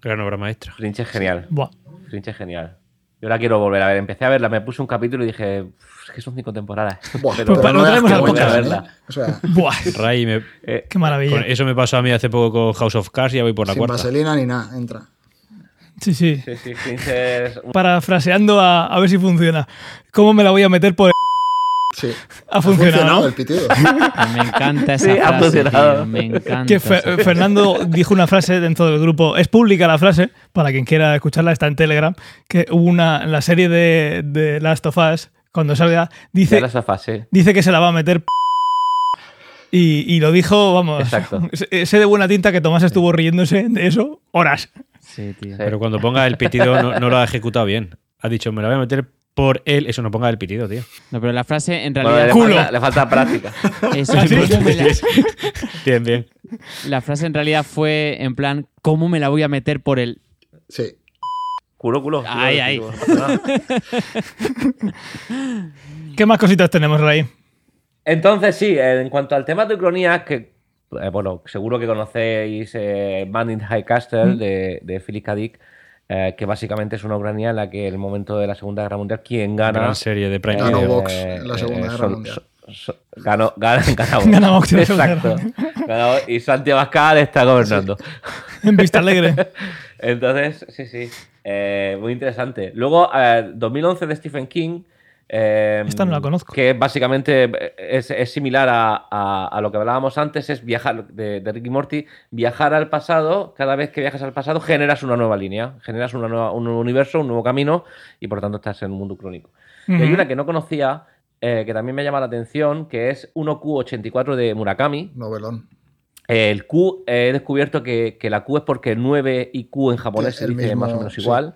Gran obra maestra. Fringe es genial. Buah. Fringe es genial. Yo la quiero volver a ver. Empecé a verla, me puse un capítulo y dije, "Uf, es que son cinco temporadas. Buah, Pues lo no podcast, buena, ¿verdad? ¿eh? O sea, Buah. Ray, me- Eh, Qué maravilla. eso me pasó a mí hace poco con House of Cards y ya voy por la sin cuarta. vaselina ni nada, entra. Sí, sí. sí, sí, Parafraseando a, a ver si funciona. ¿Cómo me la voy a meter por el... Sí. Ha funcionado, ¿no? el pitido. Me encanta esa Sí, ha frase, funcionado. tío, Me encanta. Que Fe- Fernando dijo una frase dentro del grupo, es pública la frase, para quien quiera escucharla, está en Telegram, que hubo una, en la serie de, de Last of Us, cuando salga, dice, dice que se la va a meter y, y lo dijo, vamos, Exacto. sé sé de buena tinta que Tomás estuvo riéndose de eso horas. Sí, tío. Pero cuando ponga el pitido no, no lo ha ejecutado bien. Ha dicho, me la voy a meter por él. Eso no ponga el pitido, tío. No, pero la frase en Bueno, realidad. le, Culo. falta, le falta práctica. eso es ¿cómo me la, Bien, bien. la frase en realidad fue en plan, ¿cómo me la voy a meter por el. Sí. Culo, culo. Ay, ay. ¿Qué más cositas tenemos, Ray? Entonces, sí, en cuanto al tema de ucronías, que, eh, bueno, seguro que conocéis eh, Man in High Castle de, de Philip K. Dick, eh, que básicamente es una ucronía en la que en el momento de la Segunda Guerra Mundial, quien gana. Gran serie de Prime Ganó Video. Vox en la Segunda Guerra Mundial. ganó, Vox. Exacto. Ganó Vox. y Santiago Abascal está gobernando. En Vista Alegre. Entonces, sí, sí. eh, muy interesante. Luego, eh, 2011 de Stephen King. Eh, Esta no la conozco. Que básicamente es, es similar a, a- a lo que hablábamos antes, es viajar, de, de Ricky Morty, viajar al pasado, cada vez que viajas al pasado generas una nueva línea, generas una nueva- un nuevo universo, un nuevo camino y por lo tanto estás en un mundo crónico. Y hay una que no conocía, eh, que también me llama la atención, que es 1Q84 de Murakami, Novelón. el Q, eh, he descubierto que, que la Q es porque 9 y Q en japonés se dice mismo, más o menos sí. igual.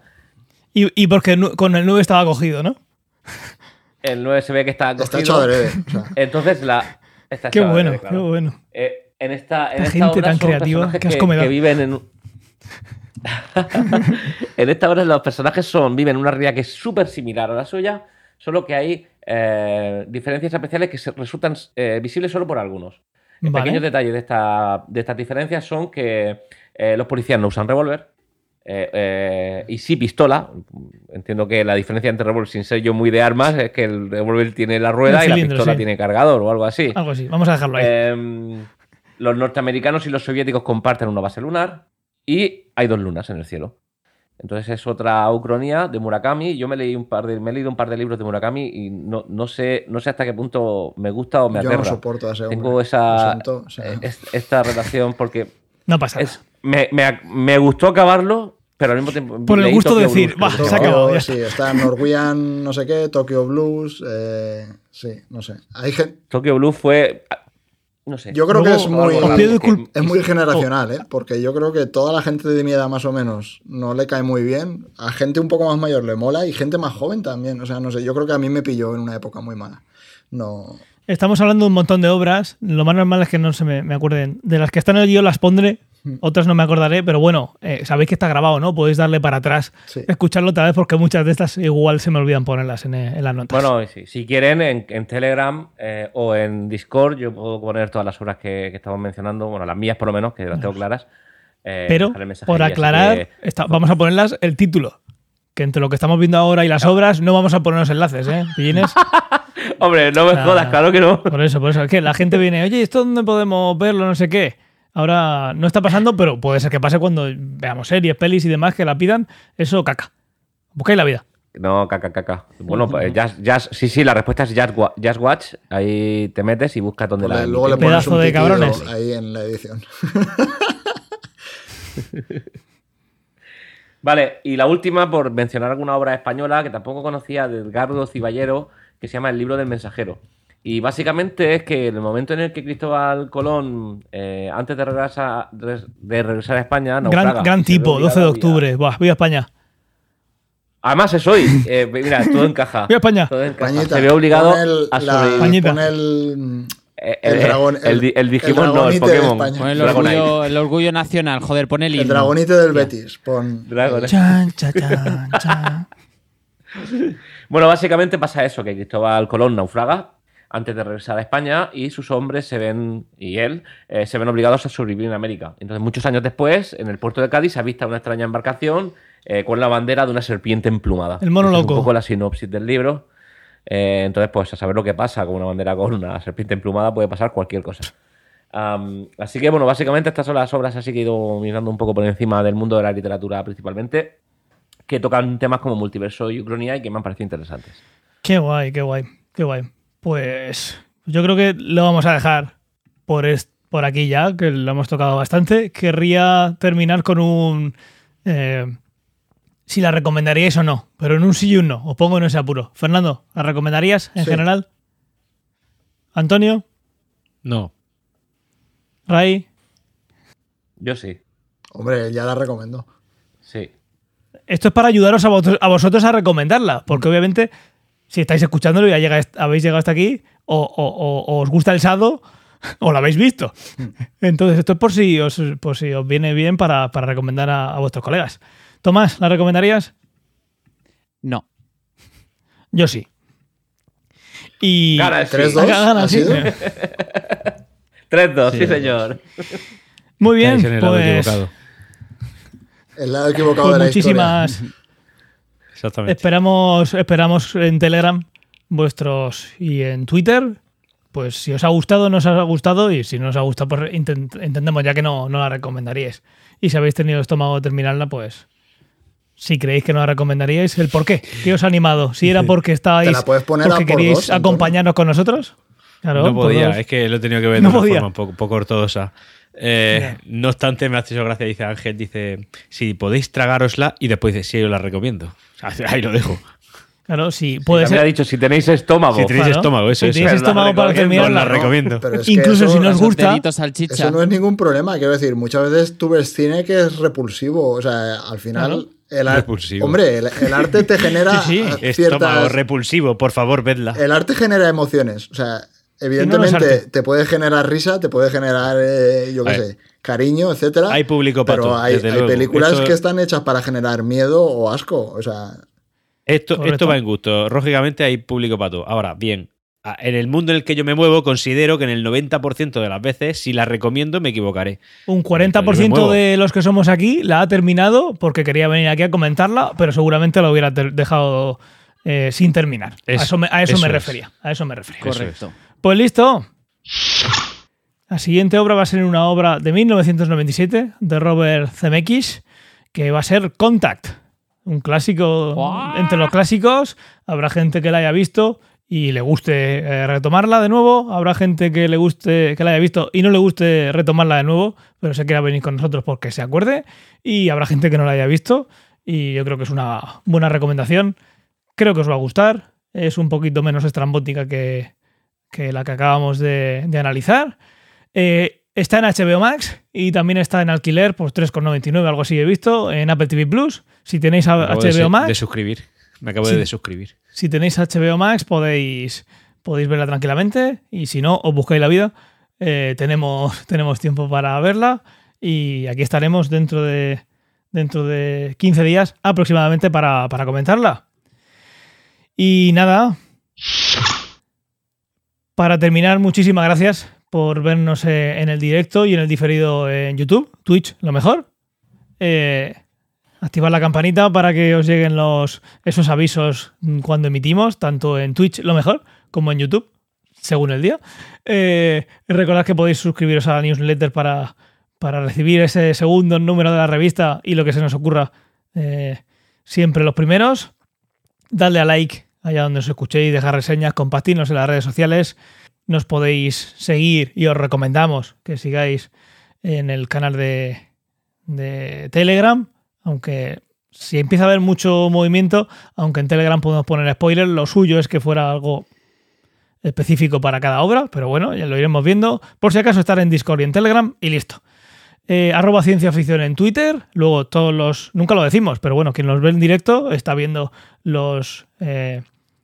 Y, y porque con el 9 estaba cogido, ¿no? El 9 se ve que está Está cogido. hecho adrede. o sea, Entonces la. está Qué hecho bueno, adrede, claro. qué bueno. Eh, en esta, en Esta gente obra tan son creativa, que, viven en. un- en esta obra los personajes son viven en una realidad que es súper similar a la suya, solo que hay eh, diferencias especiales que se- resultan eh, visibles solo por algunos. Vale. Pequeños detalles de, esta, de estas diferencias son que eh, los policías no usan revólver. Eh, eh, y sí pistola. Entiendo que la diferencia entre revólver, sin ser yo muy de armas, es que el revólver tiene la rueda y la pistola sí. tiene cargador o algo así. Algo así. Vamos a dejarlo ahí. Em, los norteamericanos y los soviéticos comparten una base lunar y hay dos lunas en el cielo. Entonces es otra ucronía de Murakami. Yo me leí un par de, me he leído un par de libros de Murakami y no, no sé, no sé hasta qué punto me gusta o me yo aterra. no soporto a ese hombre. Tengo esa siento, o sea, eh, es- esta relación porque no pasa nada. es, me, me- me gustó acabarlo, pero al mismo tiempo. Por el gusto de decir, Blues, "Bah, se sí, está Norwegian, no sé qué, Tokyo Blues. eh, sí, no sé. Hay gente, Tokyo Blues fue. No sé. yo creo que es muy, es muy generacional, ¿eh? porque yo creo que toda la gente de mi edad más o menos no le cae muy bien. A gente un poco más mayor le mola y gente más joven también. O sea, no sé, yo creo que a mí me pilló en una época muy mala. No, Estamos hablando de un montón de obras. Lo más normal es que no se me, me acuerden. De las que están en el guion las pondré. otras no me acordaré, pero bueno, eh, sabéis que está grabado, ¿no? Podéis darle para atrás, Sí. escucharlo otra vez porque muchas de estas igual se me olvidan ponerlas en, eh, en las notas. Bueno, si quieren, en, en Telegram eh, o en Discord, yo puedo poner todas las obras que, que estamos mencionando, bueno, las mías por lo menos, que las tengo claras. eh, pero dejar el mensaje por aclarar, que- está- vamos a ponerlas el título. Que entre lo que estamos viendo ahora y las obras no vamos a poner los enlaces, ¿eh? Pillines. Hombre, no me jodas, claro que no. Por eso, por eso. Es que la gente viene, oye, ¿esto dónde podemos verlo? No sé qué. Ahora no está pasando, pero puede ser que pase cuando veamos series, pelis y demás que la pidan. Eso caca. Buscáis la vida. No, caca, caca. Bueno, pues Jazz, Jazz, sí, sí, la respuesta es Jazz, Jazz Watch. Ahí te metes y buscas donde la. Luego le pones Pedazo un de cabrones. ahí en la edición. Vale, y la última, por mencionar alguna obra española que tampoco conocía, de Edgardo Ciballero, que se llama El libro del mensajero. Y básicamente es que en el momento en el que Cristóbal Colón, eh, antes de regresar, de regresar a España, naufraga. Gran, gran tipo, 12 de a- octubre. Buah, viva España. Además es hoy. Eh, mira, todo encaja. Viva España. Todo encaja. Pañita, Se ve obligado pon el, a la- sobrevivir. Pañita. pon el, Eh, el dragón. el di- el Digimon no, el Pokémon. Pon el orgullo, el orgullo nacional, joder, pon el El himno. dragonite del Betis. Pon. Dragon- Chan, cha, chan, chan. Bueno, básicamente pasa eso, que Cristóbal Colón naufraga antes de regresar a España y sus hombres se ven, y él, eh, se ven obligados a sobrevivir en América. Entonces, muchos años después, en el puerto de Cádiz, se avista una extraña embarcación eh, con la bandera de una serpiente emplumada. El mono es loco. un poco la sinopsis del libro. Eh, entonces, pues a saber lo que pasa con una bandera con una serpiente emplumada puede pasar cualquier cosa. Así que, bueno, básicamente estas son las obras así que he ido mirando un poco por encima del mundo de la literatura principalmente, que tocan temas como multiverso y ucronía y que me han parecido interesantes. Qué guay, qué guay, qué guay. Pues yo creo que lo vamos a dejar por, por aquí ya, que lo hemos tocado bastante. Querría terminar con un... eh, si la recomendaríais o no, pero en un sí y un no. Os pongo en ese apuro. Fernando, ¿la recomendarías en Sí. general? Antonio, No. Ray, Yo sí, Hombre, ya la recomiendo. sí. esto es para ayudaros a, vos- a vosotros a recomendarla, porque obviamente si estáis escuchándolo y ya llega- habéis llegado hasta aquí, o, o- o- o os gusta el sado, o lo habéis visto. Entonces, esto es por si os, por si os viene bien para, para recomendar a, a vuestros colegas. Tomás, ¿la recomendarías? No. Yo sí. Y. Gana el sí. 3-2. Gana- gana, ¿Ha sí. sido? 3-2, sí, señor. Muy bien, pues. equivocado. El lado equivocado pues de la muchísimas. Exactamente. Esperamos, esperamos en Telegram vuestros y en Twitter. Pues si os ha gustado, no os ha gustado. Y si no os ha gustado, pues intent- entendemos ya que no, no la recomendaríais. Y si habéis tenido estómago de terminarla, pues si creéis que no la recomendaríais, el por qué. ¿Qué os ha animado? Si era porque estabais. Te la puedes poner porque a por queríais dos, acompañarnos con nosotros. Claro, no podía, es que lo he tenido que ver de No una podía. forma un poco, poco ortodoxa. Eh, no obstante, me ha hecho gracia, dice Ángel, dice, si podéis tragárosla y después dice, sí, yo la recomiendo. Ahí lo dejo. Claro, sí, puede ha ser. dicho, si tenéis estómago. Si tenéis Claro. estómago, eso Si es. tenéis estómago para recomiendo, Os la recomiendo. Pero es que Incluso eso- si no os gusta. Eso no es ningún problema, quiero decir, muchas veces tú ves cine que es repulsivo, o sea, al final Claro. el Repulsivo. hombre, el, el arte te genera Sí, sí. eh, Estómago ciertas, repulsivo, por favor, vedla. el arte genera emociones, o sea, no evidentemente te puede generar risa, te puede generar, eh, yo qué sé, cariño, etcétera. Hay público para pero hay, películas Eso- que están hechas para generar miedo o asco, o sea, Esto, Correcto. esto va en gusto. Lógicamente hay público para todo. Ahora, bien, en el mundo en el que yo me muevo, considero que en el 90% de las veces, si la recomiendo, me equivocaré. Un Yo me 40% muevo. de los que somos aquí la ha terminado porque quería venir aquí a comentarla, pero seguramente lo hubiera dejado eh, sin terminar. a Eso- eso me, a eso eso me es. refería. A eso me refería. Correcto. Pues listo. La siguiente obra va a ser una obra de 1997 de Robert Zemeckis, que va a ser Contact. Un clásico entre los clásicos. Habrá gente que la haya visto y le guste eh, retomarla de nuevo. Habrá gente que le guste que la haya visto y no le guste retomarla de nuevo, pero se quiera venir con nosotros porque se acuerde. Y habrá gente que no la haya visto. Y yo creo que es una buena recomendación. Creo que os va a gustar. Es un poquito menos estrambótica que, que la que acabamos de, de analizar. Eh, está en HBO Max y también está en alquiler, pues 3,99, algo así he visto, en Apple TV Plus. Si tenéis a- Me acabo de, HBO se- Max, de suscribir. Me acabo Sí. de suscribir. si tenéis HBO Max podéis, podéis verla tranquilamente y si no, os buscáis la vida. Eh, tenemos, tenemos tiempo para verla y aquí estaremos dentro de, dentro de 15 días aproximadamente para, para comentarla. Y nada, para terminar, muchísimas gracias por vernos eh, en el directo y en el diferido en YouTube, Twitch, lo mejor. Eh, activar la campanita para que os lleguen los, esos avisos cuando emitimos, tanto en Twitch, lo mejor, como en YouTube, según el día. Eh, recordad que podéis suscribiros a la newsletter para, para recibir ese segundo número de la revista y lo que se nos ocurra eh, siempre los primeros. Dadle a like allá donde os escuchéis, dejar reseñas, compartirnos en las redes sociales. Nos podéis seguir y os recomendamos que sigáis en el canal de, de Telegram, aunque si empieza a haber mucho movimiento, aunque en Telegram podemos poner spoilers, lo suyo es que fuera algo específico para cada obra, pero bueno, ya lo iremos viendo. Por si acaso estar en Discord y en Telegram y listo. Eh, arroba ciencia ficción en Twitter, luego todos los, nunca lo decimos, pero bueno, quien nos ve en directo está viendo los eh,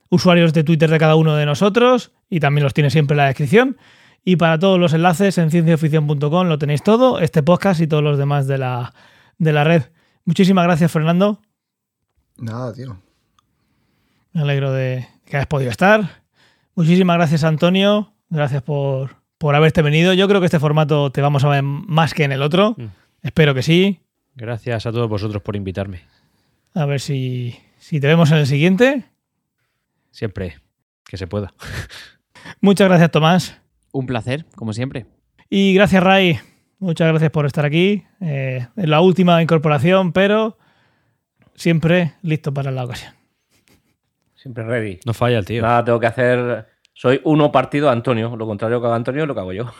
usuarios de Twitter de cada uno de nosotros y también los tiene siempre en la descripción. Y para todos los enlaces en cienciaficción.com lo tenéis todo, este podcast y todos los demás de la, de la red. Muchísimas gracias, Fernando. Nada, tío. Me alegro de que hayas podido estar. Muchísimas gracias, Antonio. Gracias por, por haberte venido. Yo creo que este formato te vamos a ver más que en el otro. Mm. Espero que sí. Gracias a todos vosotros por invitarme. A ver si, si te vemos en el siguiente. Siempre que se pueda. Muchas gracias, Tomás. Un placer, como siempre. Y gracias, Ray. Muchas gracias por estar aquí. Eh, en la última incorporación, pero siempre listo para la ocasión. Siempre ready. No falla el tío. Nada, tengo que hacer. Soy uno partido a Antonio. Lo contrario que haga Antonio es lo que hago yo.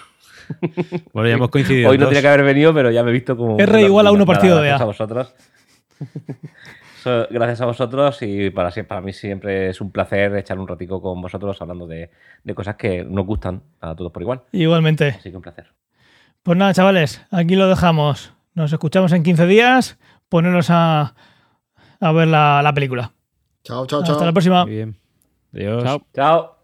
Bueno, ya hemos coincidido. Hoy no dos. tenía que haber venido, pero ya me he visto como. R igual a uno partido de gracias A. a vosotros. Gracias a vosotros y para, para mí siempre es un placer echar un ratico con vosotros hablando de, de cosas que nos gustan a todos por igual. Igualmente. Así que un placer. Pues nada, chavales, aquí lo dejamos. Nos escuchamos en 15 días. Poneros a, a ver la, la película. Chao, chao, chao. Hasta la próxima. Muy bien. Adiós. Chao. Chao.